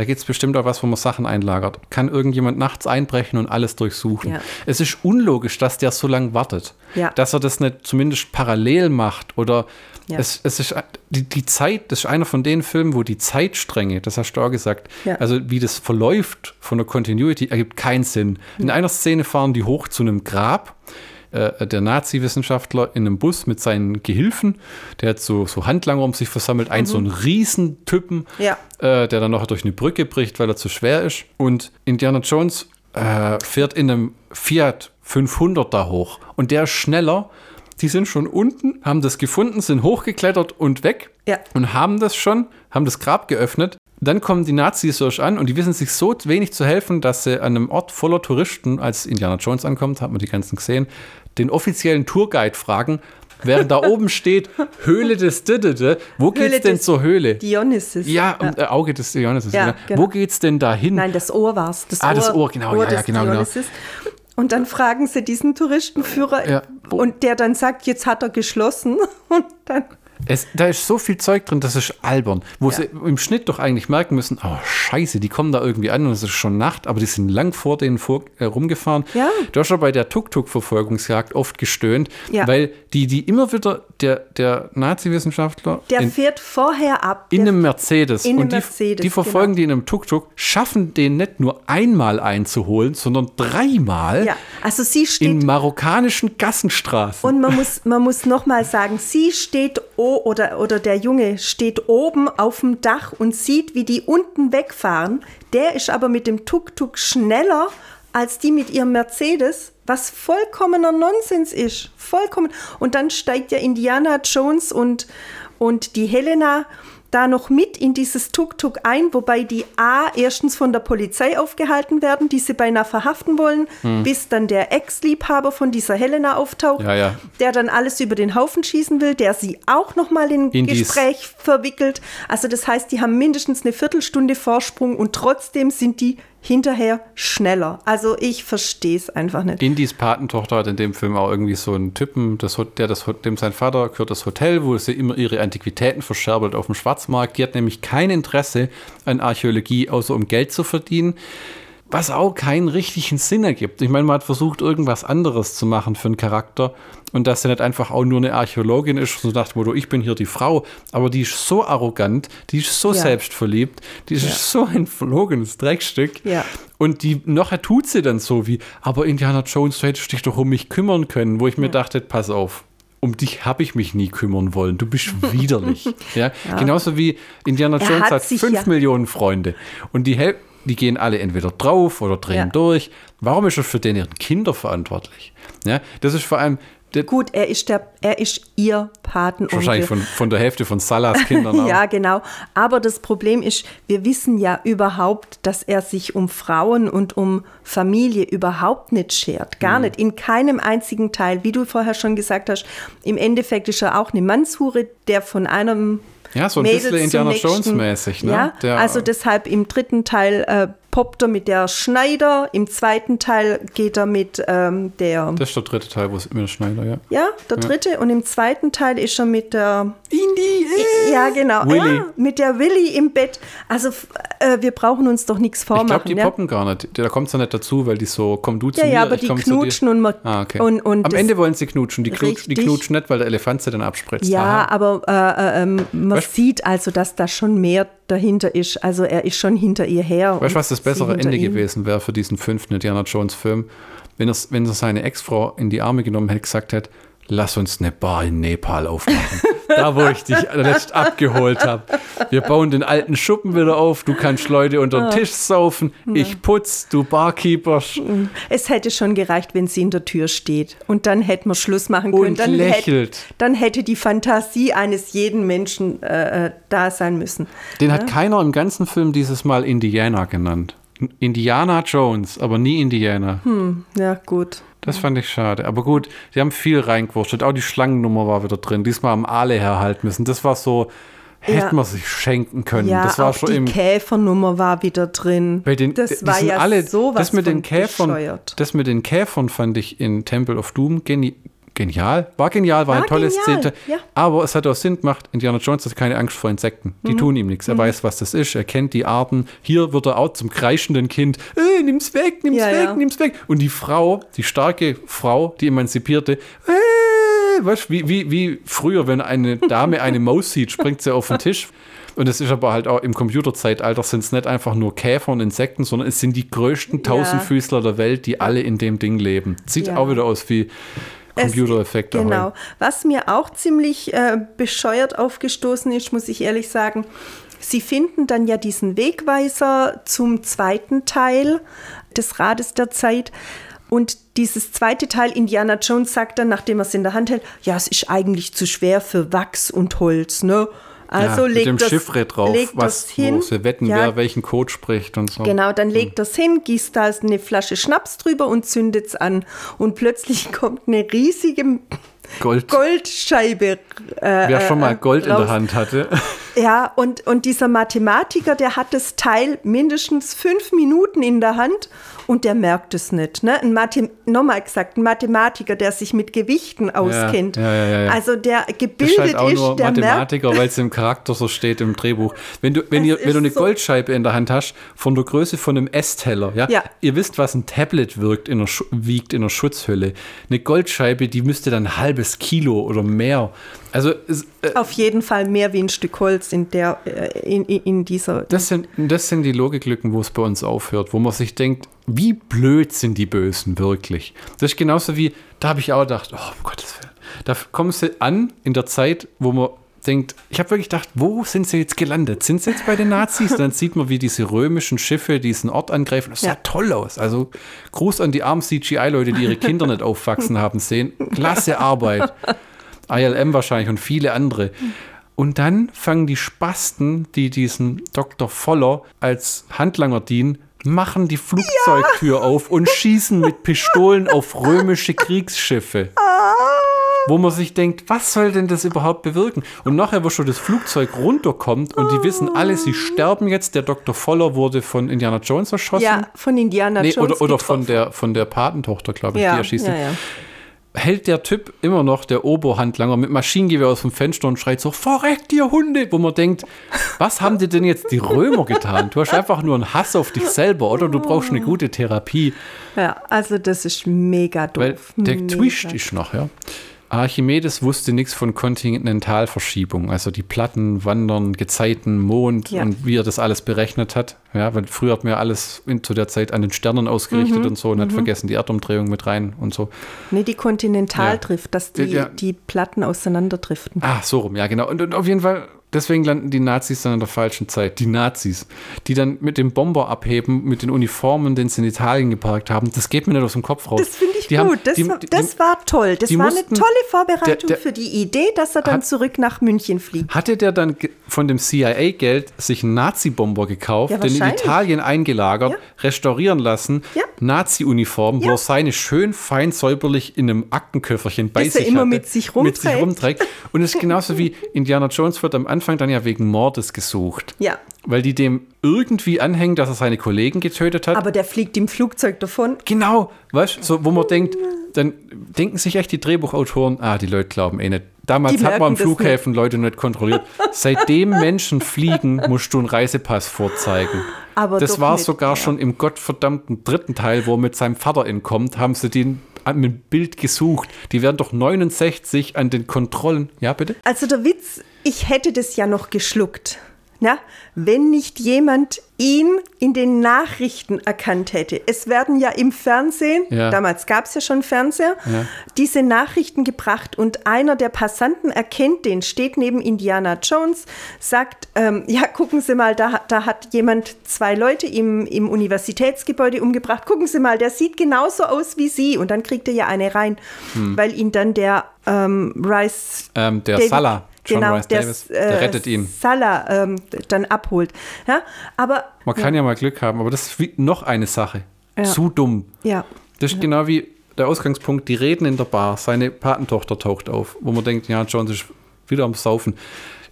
S1: da gibt es bestimmt auch was, wo man Sachen einlagert. Kann irgendjemand nachts einbrechen und alles durchsuchen. Ja. Es ist unlogisch, dass der so lange wartet. Ja. Dass er das nicht zumindest parallel macht oder ja. es, es ist die, die Zeit, das ist einer von den Filmen, wo die Zeitstränge, das hast du auch gesagt, also wie das verläuft von der Continuity, ergibt keinen Sinn. In einer Szene fahren die hoch zu einem Grab äh, der Nazi-Wissenschaftler in einem Bus mit seinen Gehilfen. Der hat so, so Handlanger um sich versammelt. Ein mhm. so ein Riesentypen, ja. äh, der dann noch durch eine Brücke bricht, weil er zu schwer ist. Und Indiana Jones äh, fährt in einem Fiat 500 da hoch. Und der ist schneller. Die sind schon unten, haben das gefunden, sind hochgeklettert und weg. Ja. Und haben das schon, haben das Grab geöffnet dann kommen die Nazis so an und die wissen sich so wenig zu helfen, dass sie an einem Ort voller Touristen, als Indiana Jones ankommt, hat man die ganzen gesehen, den offiziellen Tourguide fragen, während da oben steht [laughs] Höhle des Didede. Wo geht's Höhle denn zur Höhle?
S2: Dionysus.
S1: Ja, ja. Äh, Auge des Dionysus. Ja, genau. Wo geht's denn da hin?
S2: Nein, das Ohr war's.
S1: Das ah, Ohr, das Ohr, genau. Ohr ja, ja, genau, genau.
S2: Und dann fragen sie diesen Touristenführer ja. und der dann sagt, jetzt hat er geschlossen. [laughs] Und dann
S1: es, da ist so viel Zeug drin, das ist albern. Wo ja. sie im Schnitt doch eigentlich merken müssen, oh scheiße, die kommen da irgendwie an und es ist schon Nacht, aber die sind lang vor denen vor, äh, rumgefahren. Ja. Du hast schon bei der Tuk-Tuk-Verfolgungsjagd oft gestöhnt, ja. weil die, die immer wieder, der, der Nazi-Wissenschaftler.
S2: Der in, fährt vorher ab.
S1: In einem Mercedes.
S2: In
S1: und
S2: die, Mercedes,
S1: die verfolgen genau. die in einem Tuk-Tuk, schaffen den nicht nur einmal einzuholen, sondern dreimal.
S2: Ja, also sie steht.
S1: In marokkanischen Gassenstraßen.
S2: Und man muss, man muss nochmal sagen, sie steht oben oder, oder der Junge steht oben auf dem Dach und sieht, wie die unten wegfahren. Der ist aber mit dem Tuk-Tuk schneller als die mit ihrem Mercedes, was vollkommener Nonsens ist. Vollkommen. Und dann steigt ja Indiana Jones und, und die Helena da noch mit in dieses Tuk-Tuk ein, wobei die A erstens von der Polizei aufgehalten werden, die sie beinahe verhaften wollen, hm. bis dann der Ex-Liebhaber von dieser Helena auftaucht,
S1: ja, ja.
S2: der dann alles über den Haufen schießen will, der sie auch noch mal in, in Gespräch dies. verwickelt. Also das heißt, die haben mindestens eine Viertelstunde Vorsprung und trotzdem sind die hinterher schneller. Also ich verstehe es einfach nicht.
S1: Indis Patentochter hat in dem Film auch irgendwie so einen Typen, das, der das, dem sein Vater gehört das Hotel, wo sie immer ihre Antiquitäten verscherbelt auf dem Schwarzmarkt. Die hat nämlich kein Interesse an Archäologie, außer um Geld zu verdienen. Was auch keinen richtigen Sinn ergibt. Ich meine, man hat versucht, irgendwas anderes zu machen für einen Charakter und dass er nicht einfach auch nur eine Archäologin ist, so dachte, wo ich bin hier die Frau, aber die ist so arrogant, die ist so ja. selbstverliebt, die ist ja. [laughs] so ein verlogenes Dreckstück.
S2: Ja.
S1: Und die nachher tut sie dann so wie, aber Indiana Jones, du hättest dich doch um mich kümmern können, wo ich mir dachte, pass auf, um dich habe ich mich nie kümmern wollen. Du bist [laughs] widerlich. ja? ja? Genauso wie Indiana Jones hat, hat fünf ja. Millionen Freunde. Und die, die gehen alle entweder drauf oder drehen ja. durch. Warum ist er für den ihren Kinder verantwortlich? Ja? Das ist vor allem,
S2: Gut, er ist, der, er ist ihr Patenonkel.
S1: Wahrscheinlich von, von der Hälfte von Salas Kindern. [laughs]
S2: ja, genau. Aber das Problem ist, wir wissen ja überhaupt, dass er sich um Frauen und um Familie überhaupt nicht schert. Gar mhm. nicht. In keinem einzigen Teil. Wie du vorher schon gesagt hast, im Endeffekt ist er auch eine Mannshure, der von einem
S1: ja, so ein Mädels bisschen Indiana Jones mäßig. Ne?
S2: Ja,
S1: der,
S2: also deshalb im dritten Teil äh, poppt er mit der Schneider, im zweiten Teil geht er mit ähm, der.
S1: Das ist der dritte Teil, wo es mit der Schneider, ja.
S2: Ja, der ja. dritte und im zweiten Teil ist er mit der.
S1: Indie!
S2: Äh, ja, genau. Willy. Ja, mit der Willy im Bett. Also äh, wir brauchen uns doch nichts vormachen. Ich glaube,
S1: die
S2: ja?
S1: poppen gar nicht. Da kommt es ja nicht dazu, weil die so, komm du zu ja, mir,
S2: Ja, aber die knutschen und, man,
S1: ah, okay.
S2: und, und
S1: Am Ende wollen sie knutschen. Die, knutsch, die knutschen nicht, weil der Elefant sie dann abspritzt.
S2: Ja, Aha. aber äh, äh ähm, man weißt, sieht also, dass da schon mehr dahinter ist. Also er ist schon hinter ihr her.
S1: Weißt du, was das bessere Ende ihm. gewesen wäre für diesen fünften Indiana Jones Film? Wenn er, wenn er seine Ex-Frau in die Arme genommen hätte, gesagt hätte, lass uns eine Bar in Nepal aufmachen. da, wo ich dich [laughs] letzt abgeholt habe. Wir bauen den alten Schuppen wieder auf, du kannst Leute unter den ah. Tisch saufen, ich putz, du Barkeeper.
S2: Es hätte schon gereicht, wenn sie in der Tür steht. Und dann hätten wir Schluss machen können.
S1: Und dann lächelt.
S2: Hätte, dann hätte die Fantasie eines jeden Menschen äh, äh da sein müssen.
S1: Den ja? hat keiner im ganzen Film dieses Mal Indiana genannt. Indiana Jones, aber nie Indiana.
S2: Hm, ja, gut.
S1: Das fand ich schade. Aber gut, die haben viel reingewurschtelt. Auch die Schlangennummer war wieder drin. Diesmal am Aale herhalten müssen. Das war so, hätte ja. man sich schenken können.
S2: Ja,
S1: das war
S2: auch schon die im, Käfernummer war wieder drin.
S1: Bei den, das war ja alle, sowas das mit den Käfern, bescheuert. Das mit den Käfern fand ich in Temple of Doom geni genial. War genial, war, war eine tolle genial, Szene. Ja. Aber es hat auch Sinn gemacht, Indiana Jones hat keine Angst vor Insekten. Die mhm. tun ihm nichts. Er mhm. weiß, was das ist. Er kennt die Arten. Hier wird er auch zum kreischenden Kind. Äh, nimm's weg, nimm's ja, weg, ja. nimm's weg. Und die Frau, die starke Frau, die emanzipierte, äh, weißt, wie, wie, wie früher, wenn eine Dame [laughs] eine Maus sieht, springt sie auf den Tisch. Und es ist aber halt auch im Computerzeitalter sind es nicht einfach nur Käfer und Insekten, sondern es sind die größten Tausendfüßler der Welt, die alle in dem Ding leben. Sieht ja. auch wieder aus wie Computereffekte.
S2: Genau. Halt. Was mir auch ziemlich äh, bescheuert aufgestoßen ist, muss ich ehrlich sagen, Sie finden dann ja diesen Wegweiser zum zweiten Teil des Rades der Zeit. Und dieses zweite Teil, Indiana Jones sagt dann, nachdem er es in der Hand hält, ja, es ist eigentlich zu schwer für Wachs und Holz, ne? Also ja, legt
S1: mit dem
S2: das,
S1: Chiffre drauf, was, hin. Wo sie wetten, ja. wer welchen Code spricht und so.
S2: Genau, dann legt das hin, gießt da eine Flasche Schnaps drüber und zündet es an. Und plötzlich [laughs] kommt eine riesige Gold. Goldscheibe.
S1: Äh, Wer schon mal äh, Gold raus. in der Hand hatte.
S2: Ja, und, und dieser Mathematiker, der hat das Teil mindestens fünf Minuten in der Hand und der merkt es nicht. Ne? Ein Mathem nochmal gesagt, ein Mathematiker, der sich mit Gewichten auskennt.
S1: Ja, ja, ja,
S2: also der gebildet das ist, auch nur
S1: der Mathematiker, weil es im Charakter so steht im Drehbuch. Wenn du, wenn, ihr, wenn du eine so Goldscheibe in der Hand hast, von der Größe von einem Essteller, ja? ihr wisst, was ein Tablet wirkt in einer, wiegt in einer Schutzhülle. Eine Goldscheibe, die müsste dann ein halbes Kilo oder mehr. Also
S2: äh, auf jeden Fall mehr wie ein Stück Holz in der äh, in, in dieser.
S1: Das sind das sind die Logiklücken, wo es bei uns aufhört, wo man sich denkt, wie blöd sind die Bösen wirklich? Das ist genauso wie, da habe ich auch gedacht, oh, um Gottes Willen. Da kommen sie an in der Zeit, wo man denkt, ich habe wirklich gedacht, wo sind sie jetzt gelandet? Sind sie jetzt bei den Nazis? Dann sieht man, wie diese römischen Schiffe diesen Ort angreifen. Das sah ja. toll aus. Also Gruß an die armen CGI-Leute, die ihre Kinder nicht aufwachsen haben sehen. Klasse Arbeit. ILM wahrscheinlich und viele andere. Und dann fangen die Spasten, die diesen Dr. Voller als Handlanger dienen, machen die Flugzeugtür ja. auf und schießen mit Pistolen auf römische Kriegsschiffe. Ah. Wo man sich denkt, was soll denn das überhaupt bewirken? Und nachher, wo schon das Flugzeug runterkommt und die wissen alle, sie sterben jetzt. Der Dr. Voller wurde von Indiana Jones erschossen. Ja,
S2: von Indiana nee,
S1: Jones. Oder, oder von, der, von der Patentochter, glaube ich, ja, die erschießt. Ja, ja. Hält der Typ immer noch, der Oberhandlanger, mit Maschinengewehr aus dem Fenster und schreit so, verreckt ihr Hunde! Wo man denkt, was haben dir denn jetzt die Römer getan? Du hast einfach nur einen Hass auf dich selber oder du brauchst eine gute Therapie.
S2: Ja, also das ist mega doof. Weil
S1: der mega. Twist ist noch, ja. Archimedes wusste nichts von Kontinentalverschiebung, also die Platten, Wandern, Gezeiten, Mond ja. und wie er das alles berechnet hat. Ja, weil früher hat man ja alles in, zu der Zeit an den Sternen ausgerichtet mhm. und so und mhm. hat vergessen die Erdumdrehung mit rein und so.
S2: Nee, die Kontinentaltrift, ja. dass die, ja. die Platten auseinanderdriften.
S1: Ah, so rum, ja, genau. Und, und auf jeden Fall Deswegen landen die Nazis dann in der falschen Zeit. Die Nazis, die dann mit dem Bomber abheben, mit den Uniformen, den sie in Italien geparkt haben, das geht mir nicht aus dem Kopf raus.
S2: Das finde ich die gut. Haben, das, die, war, das war toll. Das war mussten, eine tolle Vorbereitung der, der, für die Idee, dass er dann hat, zurück nach München fliegt.
S1: Hatte der dann von dem CIA-Geld sich einen Nazi-Bomber gekauft, ja, den in Italien eingelagert, ja. restaurieren lassen, ja. Nazi-Uniform, wo er seine schön fein säuberlich in einem Aktenköfferchen bei das sich
S2: er immer hatte, mit sich rumträgt. Mit sich rumträgt.
S1: Und es ist genauso wie [laughs] Indiana Jones wird am Anfang Anfang dann ja wegen Mordes gesucht.
S2: Ja.
S1: Weil die dem irgendwie anhängen, dass er seine Kollegen getötet hat.
S2: Aber der fliegt im Flugzeug davon.
S1: Genau, weißt du, so, wo man denkt, dann denken sich echt die Drehbuchautoren, ah, die Leute glauben eh nicht. Damals hat man am Flughäfen nicht. Leute nicht kontrolliert. Seitdem Menschen fliegen, musst du einen Reisepass vorzeigen. Aber das war sogar mehr. schon im gottverdammten dritten Teil, wo er mit seinem Vater entkommt, haben sie den mit Bild gesucht. Die werden doch 69 an den Kontrollen. Ja, bitte?
S2: Also der Witz, ich hätte das ja noch geschluckt. Na, wenn nicht jemand ihn in den Nachrichten erkannt hätte. Es werden ja im Fernsehen, ja. damals gab es ja schon Fernseher, ja. diese Nachrichten gebracht und einer der Passanten erkennt den, steht neben Indiana Jones, sagt, ähm, [laughs] ja, gucken Sie mal, da, da hat jemand zwei Leute im, im Universitätsgebäude umgebracht. Gucken Sie mal, der sieht genauso aus wie Sie. Und dann kriegt er ja eine rein, hm. weil ihn dann der ähm, Rice...
S1: Ähm, der David, Salah John genau, Rice der, Davis, der äh, rettet ihn.
S2: Salah ähm, dann abholt. Ja, aber,
S1: Man kann ja. ja mal Glück haben, aber das ist noch eine Sache. Ja. Zu dumm.
S2: Ja.
S1: Das ist ja. genau wie der Ausgangspunkt, die reden in der Bar, seine Patentochter taucht auf, wo man denkt, ja, John ist wieder am Saufen.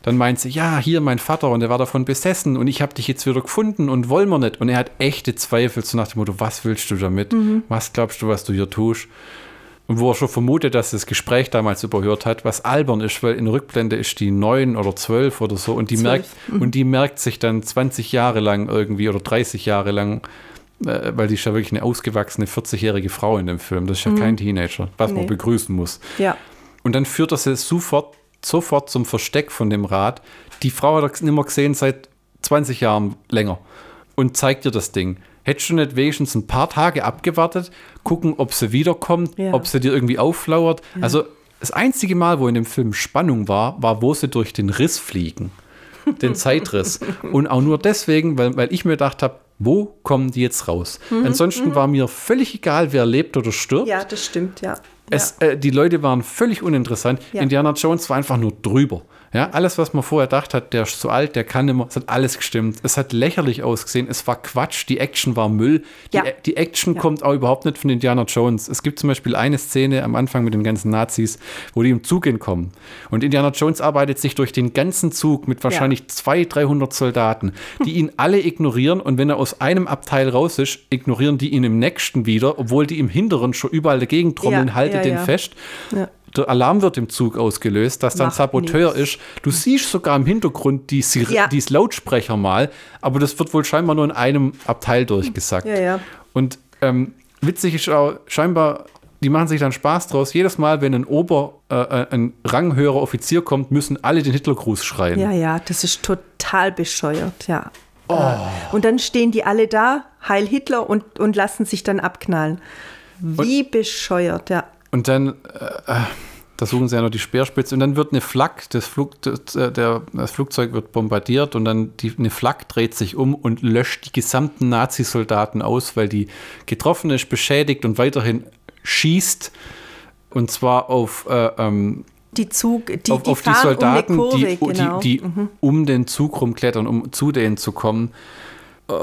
S1: Dann meint sie, ja, hier mein Vater und er war davon besessen und ich habe dich jetzt wieder gefunden und wollen wir nicht. Und er hat echte Zweifel, so nach dem Motto, was willst du damit? Mhm. Was glaubst du, was du hier tust? Und wo er schon vermutet, dass das Gespräch damals überhört hat, was albern ist, weil in Rückblende ist die neun oder zwölf oder so und die, merkt, mhm. und die merkt sich dann 20 Jahre lang irgendwie oder 30 Jahre lang, äh, weil die ist ja wirklich eine ausgewachsene 40-jährige Frau in dem Film. Das ist ja mhm. kein Teenager, was nee. man begrüßen muss.
S2: Ja.
S1: Und dann führt er sie sofort, sofort zum Versteck von dem Rad. Die Frau hat er nicht mehr gesehen seit 20 Jahren länger und zeigt ihr das Ding. Hättest du nicht wenigstens ein paar Tage abgewartet, gucken, ob sie wiederkommt, ja. ob sie dir irgendwie auflauert? Ja. Also das einzige Mal, wo in dem Film Spannung war, war, wo sie durch den Riss fliegen. Den Zeitriss. [laughs] Und auch nur deswegen, weil, weil ich mir gedacht habe, wo kommen die jetzt raus? Mhm, Ansonsten mhm. war mir völlig egal, wer lebt oder stirbt.
S2: Ja, das stimmt, ja.
S1: Es, äh, die Leute waren völlig uninteressant. Ja. Indiana Jones war einfach nur drüber. Ja, alles, was man vorher gedacht hat, der ist zu alt, der kann immer, es hat alles gestimmt. Es hat lächerlich ausgesehen, es war Quatsch, die Action war Müll. Ja. Die, die, Action ja. kommt auch überhaupt nicht von Indiana Jones. Es gibt zum Beispiel eine Szene am Anfang mit den ganzen Nazis, wo die im Zug entkommen. Und Indiana Jones arbeitet sich durch den ganzen Zug mit wahrscheinlich ja. 200, 300 Soldaten, die ihn alle ignorieren. Und wenn er aus einem Abteil raus ist, ignorieren die ihn im nächsten wieder, obwohl die im Hinteren schon überall dagegen trommeln, ja, haltet den fest. Ja der Alarm wird im Zug ausgelöst, dass dann Saboteur nichts. ist. Du siehst sogar im Hintergrund die, ja. die Lautsprecher mal, aber das wird wohl scheinbar nur in einem Abteil durchgesagt.
S2: Ja, ja.
S1: Und ähm, witzig ist auch, scheinbar, die machen sich dann Spaß draus. Jedes Mal, wenn ein Ober, äh, äh ein ranghöherer Offizier kommt, müssen alle den Hitlergruß schreien.
S2: Ja, ja, das ist total bescheuert, ja. Oh. Und dann stehen die alle da, Heil Hitler, und, und lassen sich dann abknallen. Wie und, bescheuert, ja.
S1: Und dann, äh, äh, da suchen sie ja noch die Speerspitze und dann wird eine Flak, das, Flug, das, äh, der, das Flugzeug wird bombardiert und dann die, eine Flak dreht sich um und löscht die gesamten Nazisoldaten aus, weil die getroffen ist, beschädigt und weiterhin schießt. Und zwar auf äh, ähm,
S2: die Zug, die,
S1: auf,
S2: die,
S1: auf die Soldaten, um Kurve, die, genau. die, die mhm. um den Zug rumklettern, um zu denen zu kommen. Uh.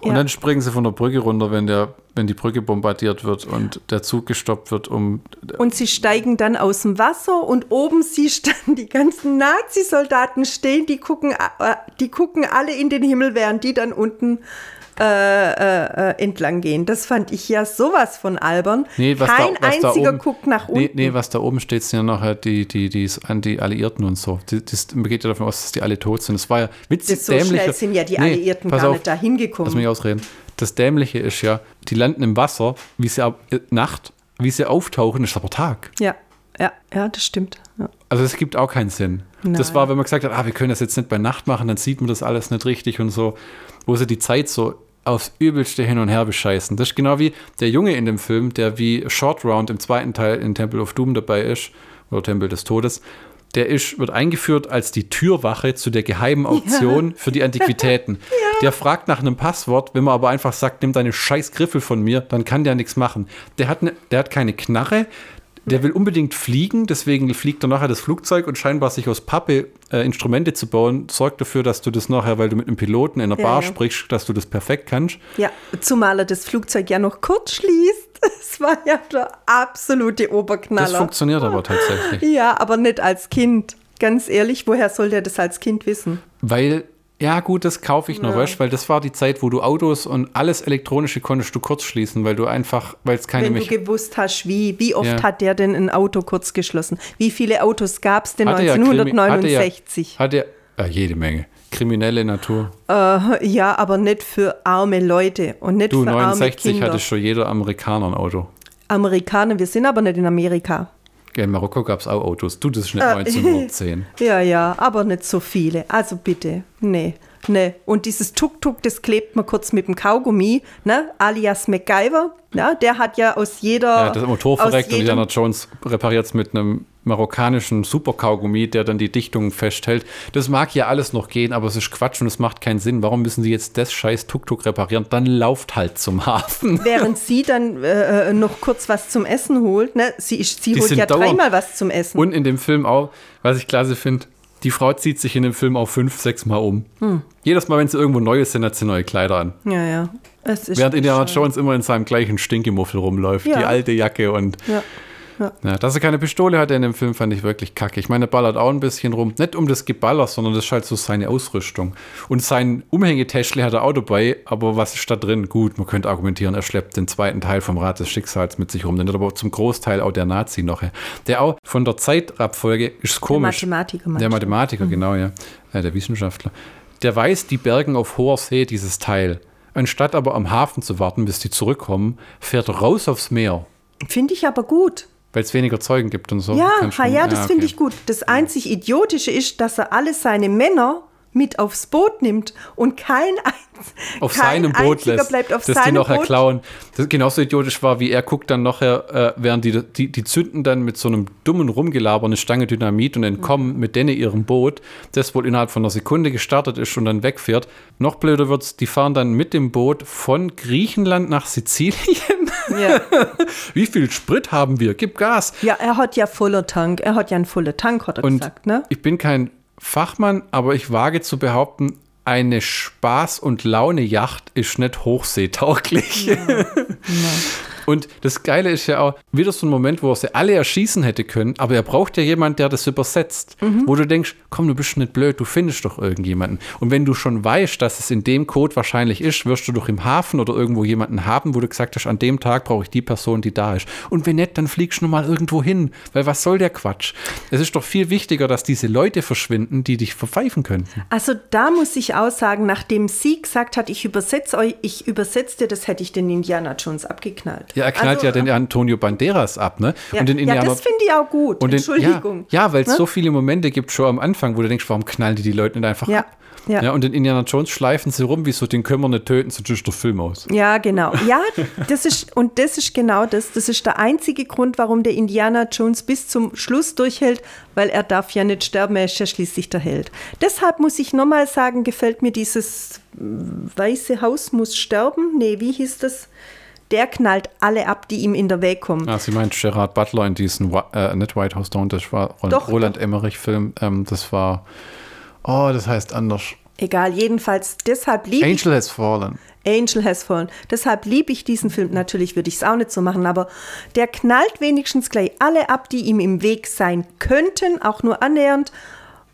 S1: Und ja. dann springen sie von der Brücke runter, wenn, der, wenn die Brücke bombardiert wird und der Zug gestoppt wird, um.
S2: Und sie steigen dann aus dem Wasser und oben siehst dann die ganzen Nazi-Soldaten stehen, die gucken, äh, die gucken alle in den Himmel, während die dann unten äh, äh, äh, entlang gehen. Das fand ich ja sowas von albern.
S1: Nee,
S2: Kein
S1: da,
S2: einziger
S1: da oben,
S2: guckt nach unten.
S1: Nee, nee, was da oben steht, sind ja nachher die, die, die, an die Alliierten und so. Die, das, man geht ja davon aus, dass die alle tot sind. Das war ja witzig
S2: das so schnell sind ja die Alliierten
S1: pass
S2: gar
S1: auf,
S2: nicht dahin gekommen.
S1: Lass mich ausreden. Das Dämliche ist ja, die landen im Wasser, wie sie ab, äh, Nacht, wie sie auftauchen, ist aber Tag.
S2: Ja, ja, ja, das stimmt. Ja.
S1: Also es gibt auch keinen Sinn. Das
S2: Nein.
S1: war, wenn man gesagt hat, ah, wir können das jetzt nicht bei Nacht machen, dann sieht man das alles nicht richtig und so, wo sie die Zeit so aufs Übelste hin und her bescheißen. Das ist genau wie der Junge in dem Film, der wie Short Round im zweiten Teil in Temple of Doom dabei ist, oder Tempel des Todes. Der ist, wird eingeführt als die Türwache zu der geheimen Auktion für die Antiquitäten. [laughs] Der fragt nach einem Passwort, wenn man aber einfach sagt, nimm deine scheiß Griffel von mir, dann kann der nichts machen. Der hat, ne, der hat keine Knarre, der will unbedingt fliegen, deswegen fliegt er nachher das Flugzeug und scheinbar sich aus Pappe äh, Instrumente zu bauen, sorgt dafür, dass du das nachher, weil du mit einem Piloten in einer
S2: Ja,
S1: Bar
S2: ja.
S1: sprichst, dass du das perfekt kannst.
S2: Ja, zumal er das Flugzeug ja noch kurz schließt. [laughs] Das war ja der absolute Oberknaller.
S1: Das funktioniert aber tatsächlich.
S2: Ja, aber nicht als Kind. Ganz ehrlich, woher soll der das als Kind wissen?
S1: Weil, ja gut, das kaufe ich noch,
S2: Ja.
S1: weißt du, weil das war die Zeit, wo du Autos und alles Elektronische konntest du kurz schließen, weil du einfach, weil es keine
S2: Wenn du
S1: Mech
S2: gewusst hast, wie, wie oft
S1: Ja.
S2: hat der denn ein Auto kurz geschlossen? Wie viele Autos gab es denn
S1: Hatte ja Krimi-
S2: 1969?
S1: Hat er, ja, jede Menge. Kriminelle Natur.
S2: Äh, ja, aber nicht für arme Leute und nicht
S1: Du,
S2: für arme
S1: 69
S2: Kinder.
S1: hatte schon jeder Amerikaner ein Auto.
S2: Amerikaner, wir sind aber nicht in Amerika.
S1: In Marokko gab es auch Autos. Du, das ist nicht
S2: Äh,
S1: 1910. [laughs]
S2: Ja, ja, aber nicht so viele. Also bitte, nee, nee. Und dieses Tuk-Tuk, das klebt man kurz mit dem Kaugummi, ne? alias MacGyver. Ja, der hat ja aus jeder.
S1: Ja, das Motor verreckt und Indiana Jones repariert es mit einem marokkanischen Superkaugummi, der dann die Dichtung festhält. Das mag ja alles noch gehen, aber es ist Quatsch und es macht keinen Sinn. Warum müssen sie jetzt das scheiß Tuk-Tuk reparieren? Dann lauft halt zum Hafen. [laughs]
S2: Während sie dann äh, äh, noch kurz was zum Essen holt, ne? Sie, ist- sie
S1: Die
S2: holt ja dreimal was zum Essen.
S1: Und in dem Film auch, was ich klasse finde, die Frau zieht sich in dem Film auch fünf, sechs Mal um.
S2: Hm.
S1: Jedes Mal, wenn sie irgendwo Neues sind, hat sie neue Kleider an.
S2: ja, ja. Es ist
S1: Während Indiana Jones immer in seinem gleichen Stinkemuffel rumläuft.
S2: Ja.
S1: Die alte Jacke und
S2: Ja.
S1: Ja, dass er keine Pistole hatte in dem Film, fand ich wirklich kacke. Ich meine, er ballert auch ein bisschen rum. Nicht um das Geballer, sondern das ist halt so seine Ausrüstung. Und sein Umhängetäschle hat er auch dabei, aber was ist da drin? Gut, man könnte argumentieren, er schleppt den zweiten Teil vom Rad des Schicksals mit sich rum. Den hat aber zum Großteil auch der Nazi noch. Der auch von der Zeitabfolge ist komisch.
S2: Mathematiker
S1: Der
S2: meinst du?
S1: Mathematiker, genau, ja. ja. Der Wissenschaftler. Der weiß, die bergen auf hoher See dieses Teil. Anstatt aber am Hafen zu warten, bis die zurückkommen, fährt raus aufs Meer.
S2: Finde ich aber gut.
S1: Weil es weniger Zeugen gibt und so.
S2: Ja,
S1: schon-
S2: ja, das
S1: okay.
S2: finde ich gut. Das einzig Idiotische ist, dass er alle seine Männer mit aufs Boot nimmt und kein,
S1: Auf
S2: kein
S1: seinem Boot lässt,
S2: bleibt auf
S1: dass die
S2: seinem
S1: noch
S2: Boot.
S1: klauen. Das genauso idiotisch war, wie er guckt dann nachher, äh, während die, die, die zünden dann mit so einem dummen Rumgelaber eine Stange Dynamit und entkommen
S2: Mhm.
S1: mit denen ihrem Boot, das wohl innerhalb von einer Sekunde gestartet ist und dann wegfährt. Noch blöder wird's, die fahren dann mit dem Boot von Griechenland nach Sizilien. [laughs]
S2: Ja. [laughs]
S1: Wie viel Sprit haben wir? Gib Gas.
S2: ja, er hat ja voller Tank. Er hat ja einen vollen Tank, hat er
S1: Und
S2: gesagt, ne?
S1: ich bin kein Fachmann, aber ich wage zu behaupten, eine Spaß- und Laune-Yacht ist nicht hochseetauglich. [laughs] Und das Geile ist ja auch, wieder so ein Moment, wo er sie alle erschießen hätte können, aber er braucht ja jemanden, der das übersetzt. Wo du denkst, komm, du bist nicht blöd, du findest doch irgendjemanden. Und wenn du schon weißt, dass es in dem Code wahrscheinlich ist, wirst du doch im Hafen oder irgendwo jemanden haben, wo du gesagt hast, an dem Tag brauche ich die Person, die da ist. Und wenn nicht, dann fliegst du nur mal irgendwo hin. Weil was soll der Quatsch? Es ist doch viel wichtiger, dass diese Leute verschwinden, die dich verpfeifen könnten.
S2: Also da muss ich auch sagen, nachdem sie gesagt hat, ich übersetze euch, ich übersetze dir, das hätte ich den Indiana Jones abgeknallt.
S1: Ja, er knallt
S2: also,
S1: ja den Antonio Banderas ab, ne?
S2: Ja,
S1: und den
S2: ja das finde ich auch gut.
S1: und den,
S2: Entschuldigung.
S1: Ja, ja weil es
S2: Ne?
S1: so viele Momente gibt schon am Anfang, wo du denkst, warum knallen die die Leute nicht einfach
S2: Ja,
S1: ab?
S2: ja.
S1: und den Indiana Jones schleifen sie rum, wie so, den können wir nicht töten, so ist der Film aus.
S2: Ja, genau. Ja, das ist, und das ist genau das. Das ist der einzige Grund, warum der Indiana Jones bis zum Schluss durchhält, weil er darf ja nicht sterben, er ist ja schließlich der Held. Deshalb muss ich nochmal sagen, gefällt mir dieses mm, weiße Haus muss sterben. Nee, wie hieß das? Der knallt alle ab, die ihm in der Weg kommen.
S1: Ah, sie meint Gerard Butler in diesem, äh, nicht White House Down, das war Roland,
S2: Doch,
S1: Roland Emmerich-Film, ähm, das war, oh, das heißt anders.
S2: Egal, jedenfalls, deshalb liebe ich
S1: Angel Has Fallen.
S2: Angel Has Fallen. Deshalb liebe ich diesen Film. Natürlich würde ich es auch nicht so machen, aber der knallt wenigstens gleich alle ab, die ihm im Weg sein könnten, auch nur annähernd.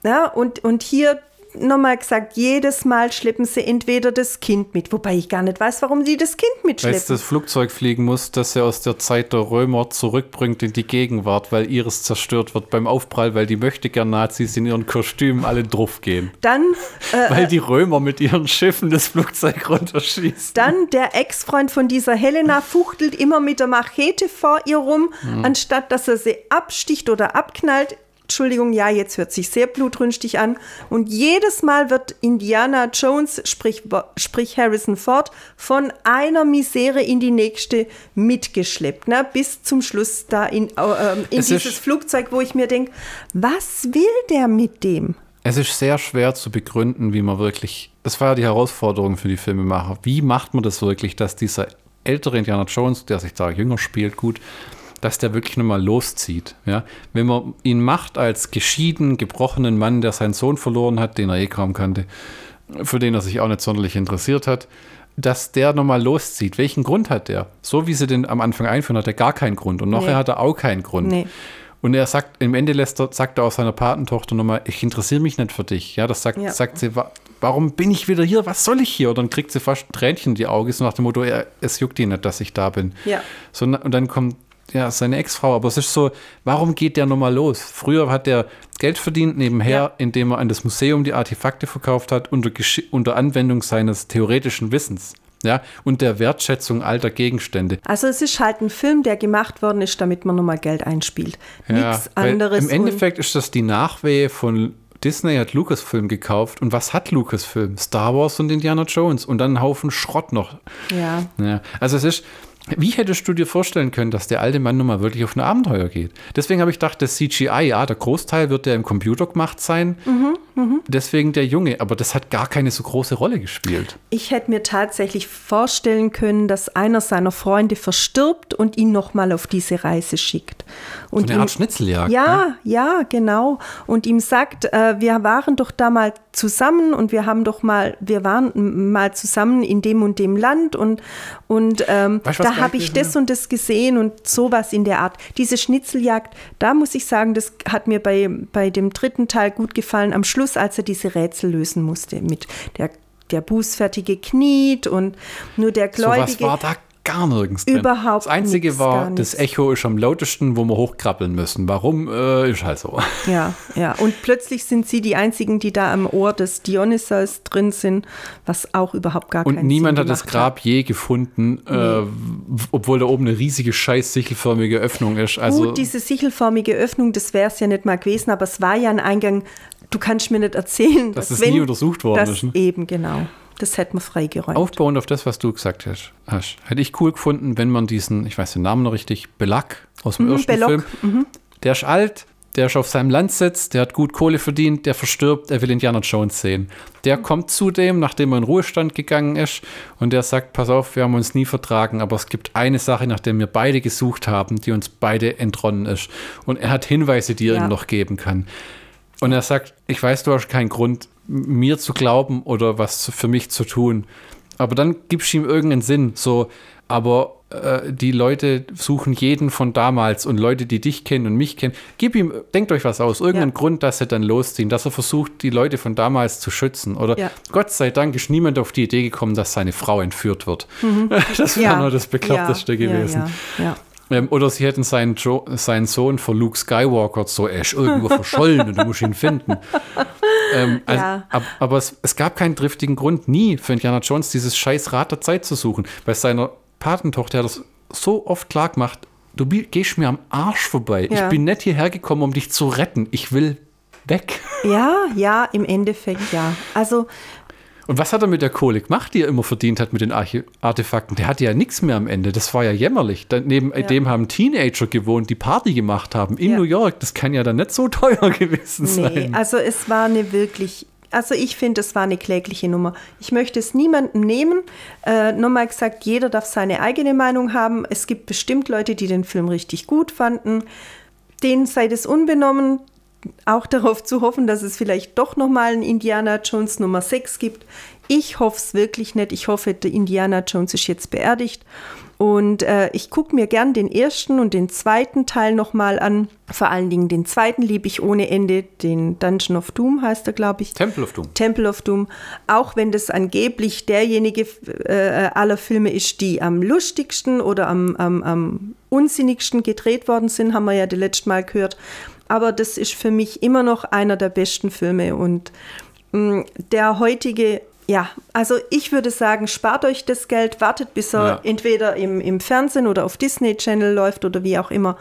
S2: Ja, und, und hier nochmal gesagt, jedes Mal schleppen sie entweder das Kind mit, wobei ich gar nicht weiß, warum sie das Kind mitschleppen. Weil
S1: das Flugzeug fliegen muss, das er aus der Zeit der Römer zurückbringt in die Gegenwart, weil ihres zerstört wird beim Aufprall, weil die möchte gern Nazis in ihren Kostümen alle drauf gehen.
S2: Dann. [laughs]
S1: Äh, weil die Römer mit ihren Schiffen das Flugzeug runterschießen.
S2: Dann der Ex-Freund von dieser Helena fuchtelt immer mit der Machete vor ihr rum, hm. anstatt dass er sie absticht oder abknallt Entschuldigung, ja, jetzt hört sich sehr blutrünstig an. Und jedes Mal wird Indiana Jones, sprich, sprich Harrison Ford, von einer Misere in die nächste mitgeschleppt, ne? bis zum Schluss da in, äh, in dieses Flugzeug, wo ich mir denke, was will der mit dem?
S1: Es ist sehr schwer zu begründen, wie man wirklich, das war ja die Herausforderung für die Filmemacher, wie macht man das wirklich, dass dieser ältere Indiana Jones, der sich da jünger spielt, gut, dass der wirklich nochmal loszieht. Ja? Wenn man ihn macht als geschieden, gebrochenen Mann, der seinen Sohn verloren hat, den er eh kaum kannte, für den er sich auch nicht sonderlich interessiert hat, dass der nochmal loszieht. Welchen Grund hat der? So wie sie den am Anfang einführen, hat er gar keinen Grund. Und nachher nee. hat er auch keinen Grund. Nee. Und er sagt, im Ende lässt er, sagt er auch seiner Patentochter nochmal, ich interessiere mich nicht für dich. Ja, das sagt, ja. sagt sie, warum bin ich wieder hier? Was soll ich hier? Und dann kriegt sie fast ein Tränchen in die Augen, so nach dem Motto, es juckt ihn nicht, dass ich da bin. Ja. So, und dann kommt ja, seine Ex-Frau, aber es ist so, warum geht der nochmal los? Früher hat er Geld verdient nebenher, ja. indem er an das Museum die Artefakte verkauft hat, unter, unter Anwendung seines theoretischen Wissens. Ja, und der Wertschätzung alter Gegenstände.
S2: Also es ist halt ein Film, der gemacht worden ist, damit man nochmal Geld einspielt. Ja, Nichts anderes.
S1: Im Endeffekt ist das die Nachwehe von Disney hat Lucasfilm gekauft und was hat Lucasfilm? Star Wars und Indiana Jones und dann einen Haufen Schrott noch.
S2: Ja.
S1: ja. Also es ist, wie hättest du dir vorstellen können, dass der alte Mann nun mal wirklich auf ein Abenteuer geht? Deswegen habe ich gedacht, das CGI, ja, der Großteil wird ja im Computer gemacht sein. Mhm, Deswegen der Junge, aber das hat gar keine so große Rolle gespielt.
S2: Ich hätte mir tatsächlich vorstellen können, dass einer seiner Freunde verstirbt und ihn nochmal auf diese Reise schickt.
S1: Und so eine Art ihm, Schnitzeljagd.
S2: Ja, ne? ja, genau. Und ihm sagt, äh, wir waren doch da mal zusammen und wir haben doch mal, wir waren mal zusammen in dem und dem Land und, und ähm, weißt, da habe ich das und das gesehen und sowas in der Art. Diese Schnitzeljagd, da muss ich sagen, das hat mir bei, bei dem dritten Teil gut gefallen, am Schluss, als er diese Rätsel lösen musste mit der der Bußfertige kniet und nur der Gläubige.
S1: So was war da gar nirgends
S2: drin. Überhaupt
S1: Das Einzige nix, war, das Echo ist am lautesten, wo wir hochkrabbeln müssen. Warum? Äh, ist halt so.
S2: Ja, ja. Und plötzlich sind sie die Einzigen, die da am Ohr des Dionysos drin sind, was auch überhaupt gar
S1: Und
S2: keinen
S1: niemand hat das Grab hat. je gefunden, nee. äh, obwohl da oben eine riesige, scheiß sichelförmige Öffnung ist. Also
S2: Gut, diese sichelförmige Öffnung, das wäre es ja nicht mal gewesen, aber es war ja ein Eingang. Du kannst mir nicht erzählen,
S1: dass, dass es nie untersucht worden
S2: das
S1: ist. Ne?
S2: Eben, genau. Das hätte man freigeräumt.
S1: Aufbauend auf das, was du gesagt hast, hast, hätte ich cool gefunden, wenn man diesen, ich weiß den Namen noch richtig, Belag aus dem mhm, ersten Belloc. Film, mhm. der ist alt, der ist auf seinem Landsitz, der hat gut Kohle verdient, der verstirbt, er will Indiana Jones sehen. Der mhm. kommt zudem, nachdem er in Ruhestand gegangen ist, und der sagt: Pass auf, wir haben uns nie vertragen, aber es gibt eine Sache, nach der wir beide gesucht haben, die uns beide entronnen ist. Und er hat Hinweise, die er ja. ihm noch geben kann. Und er sagt: Ich weiß, du hast keinen Grund, mir zu glauben oder was für mich zu tun. Aber dann gibst du ihm irgendeinen Sinn. So, aber äh, die Leute suchen jeden von damals und Leute, die dich kennen und mich kennen. Gib ihm, denkt euch was aus, irgendeinen ja. Grund, dass sie dann losziehen, dass er versucht, die Leute von damals zu schützen. Oder ja. Gott sei Dank ist niemand auf die Idee gekommen, dass seine Frau entführt wird. Mhm. [laughs] Das wäre ja. nur das Bekloppteste gewesen. ja. Ähm, oder sie hätten seinen, jo seinen Sohn vor Luke Skywalker so, ist irgendwo verschollen und du musst ihn finden. [laughs] Ähm, also, ja. ab, aber es, es, gab keinen driftigen Grund, nie für Indiana Jones dieses scheiß Rad der Zeit zu suchen. Bei seiner Patentochter hat er das so oft klar gemacht, du gehst mir am Arsch vorbei. Ja. Ich bin nicht hierher gekommen, um dich zu retten. Ich will weg.
S2: Ja, ja, im Endeffekt ja. Also
S1: und was hat er mit der Kohle gemacht, die er immer verdient hat mit den Artefakten? Der hatte ja nichts mehr am Ende. Das war ja jämmerlich. Neben ja. dem haben Teenager gewohnt, die Party gemacht haben in ja. New York. Das kann ja dann nicht so [laughs] teuer gewesen sein. Nee,
S2: also es war eine wirklich also ich finde, es war eine klägliche Nummer. Ich möchte es niemandem nehmen. Äh, nochmal gesagt, jeder darf seine eigene Meinung haben. Es gibt bestimmt Leute, die den Film richtig gut fanden. Denen sei das unbenommen auch darauf zu hoffen, dass es vielleicht doch nochmal einen Indiana Jones Nummer 6 gibt. Ich hoffe es wirklich nicht. Ich hoffe, der Indiana Jones ist jetzt beerdigt Und äh, ich gucke mir gern den ersten und den zweiten Teil nochmal an. Vor allen Dingen den zweiten liebe ich ohne Ende, den Dungeon of Doom heißt er, glaube ich.
S1: Temple of Doom.
S2: Temple of Doom. Auch wenn das angeblich derjenige äh, aller Filme ist, die am lustigsten oder am, am, am unsinnigsten gedreht worden sind, haben wir ja das letzte Mal gehört. Aber das ist für mich immer noch einer der besten Filme. Und mh, mm, der heutige ja, also ich würde sagen, spart euch das Geld, wartet, bis er ja. entweder im, im Fernsehen oder auf Disney Channel läuft oder wie auch immer.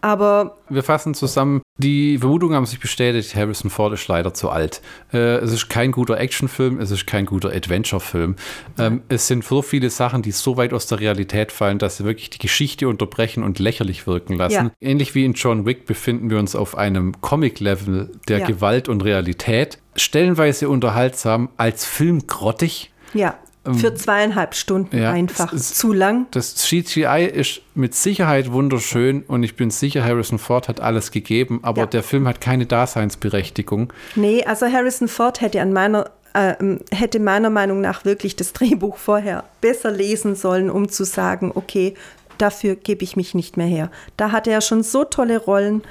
S2: Aber.
S1: Wir fassen zusammen, die Vermutungen haben sich bestätigt, Harrison Ford ist leider zu alt. Äh, es ist kein guter Actionfilm, es ist kein guter Adventurefilm. Ähm, es sind so viele Sachen, die so weit aus der Realität fallen, dass sie wirklich die Geschichte unterbrechen und lächerlich wirken lassen. Ja. Ähnlich wie in John Wick befinden wir uns auf einem Comic-Level der ja. Gewalt und Realität. Stellenweise unterhaltsam, als Film grottig.
S2: Ja. Für zweieinhalb Stunden ja, einfach es, zu lang.
S1: Das CGI ist mit Sicherheit wunderschön und ich bin sicher, Harrison Ford hat alles gegeben, aber ja. der Film hat keine Daseinsberechtigung.
S2: Nee, also Harrison Ford hätte an meiner äh, hätte meiner Meinung nach wirklich das Drehbuch vorher besser lesen sollen, um zu sagen, okay, dafür gebe ich mich nicht mehr her. Da hatte er schon so tolle Rollen.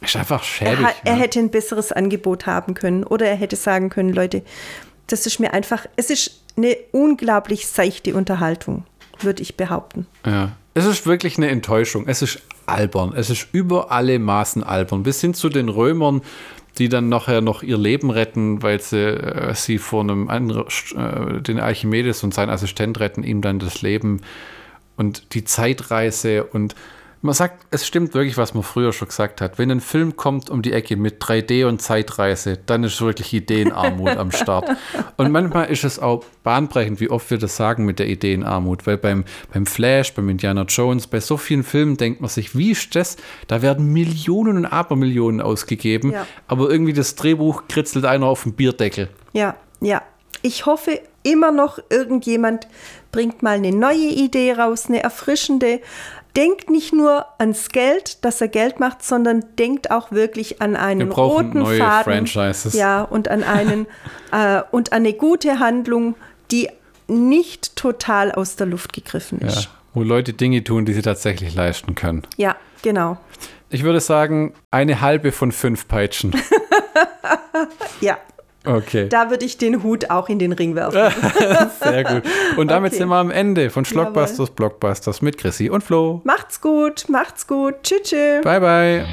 S1: Ist einfach schäbig.
S2: Er, er, hätte ein besseres Angebot haben können oder er hätte sagen können, Leute, das ist mir einfach, es ist eine unglaublich seichte Unterhaltung, würde ich behaupten.
S1: Ja. Es ist wirklich eine Enttäuschung. Es ist albern. Es ist über alle Maßen albern. Bis hin zu den Römern, die dann nachher noch ihr Leben retten, weil sie äh, sie vor einem anderen, äh, den Archimedes und seinen Assistent retten, ihm dann das Leben und die Zeitreise und man sagt, es stimmt wirklich, was man früher schon gesagt hat. Wenn ein Film kommt um die Ecke mit 3D und Zeitreise, dann ist wirklich Ideenarmut am Start. [laughs] Und manchmal ist es auch bahnbrechend, wie oft wir das sagen mit der Ideenarmut. Weil beim, beim Flash, beim Indiana Jones, bei so vielen Filmen denkt man sich, wie ist das? Da werden Millionen und Abermillionen ausgegeben, ja. aber irgendwie das Drehbuch kritzelt einer auf den Bierdeckel.
S2: Ja, ja. Ich hoffe immer noch, irgendjemand bringt mal eine neue Idee raus, eine erfrischende, denkt nicht nur ans Geld, dass er Geld macht, sondern denkt auch wirklich an einen roten neue Faden. Franchises. Ja, und an einen [laughs] äh, und an eine gute Handlung, die nicht total aus der Luft gegriffen ist. Ja,
S1: wo Leute Dinge tun, die sie tatsächlich leisten können.
S2: Ja, genau.
S1: Ich würde sagen, eine halbe von fünf Peitschen. [laughs]
S2: ja.
S1: Okay.
S2: Da würde ich den Hut auch in den Ring werfen. [laughs]
S1: Sehr gut. Und damit okay. sind wir am Ende von Schlockbusters Blockbusters mit Chrissy und Flo.
S2: Macht's gut, macht's gut. Tschüss. tschüss.
S1: Bye, bye.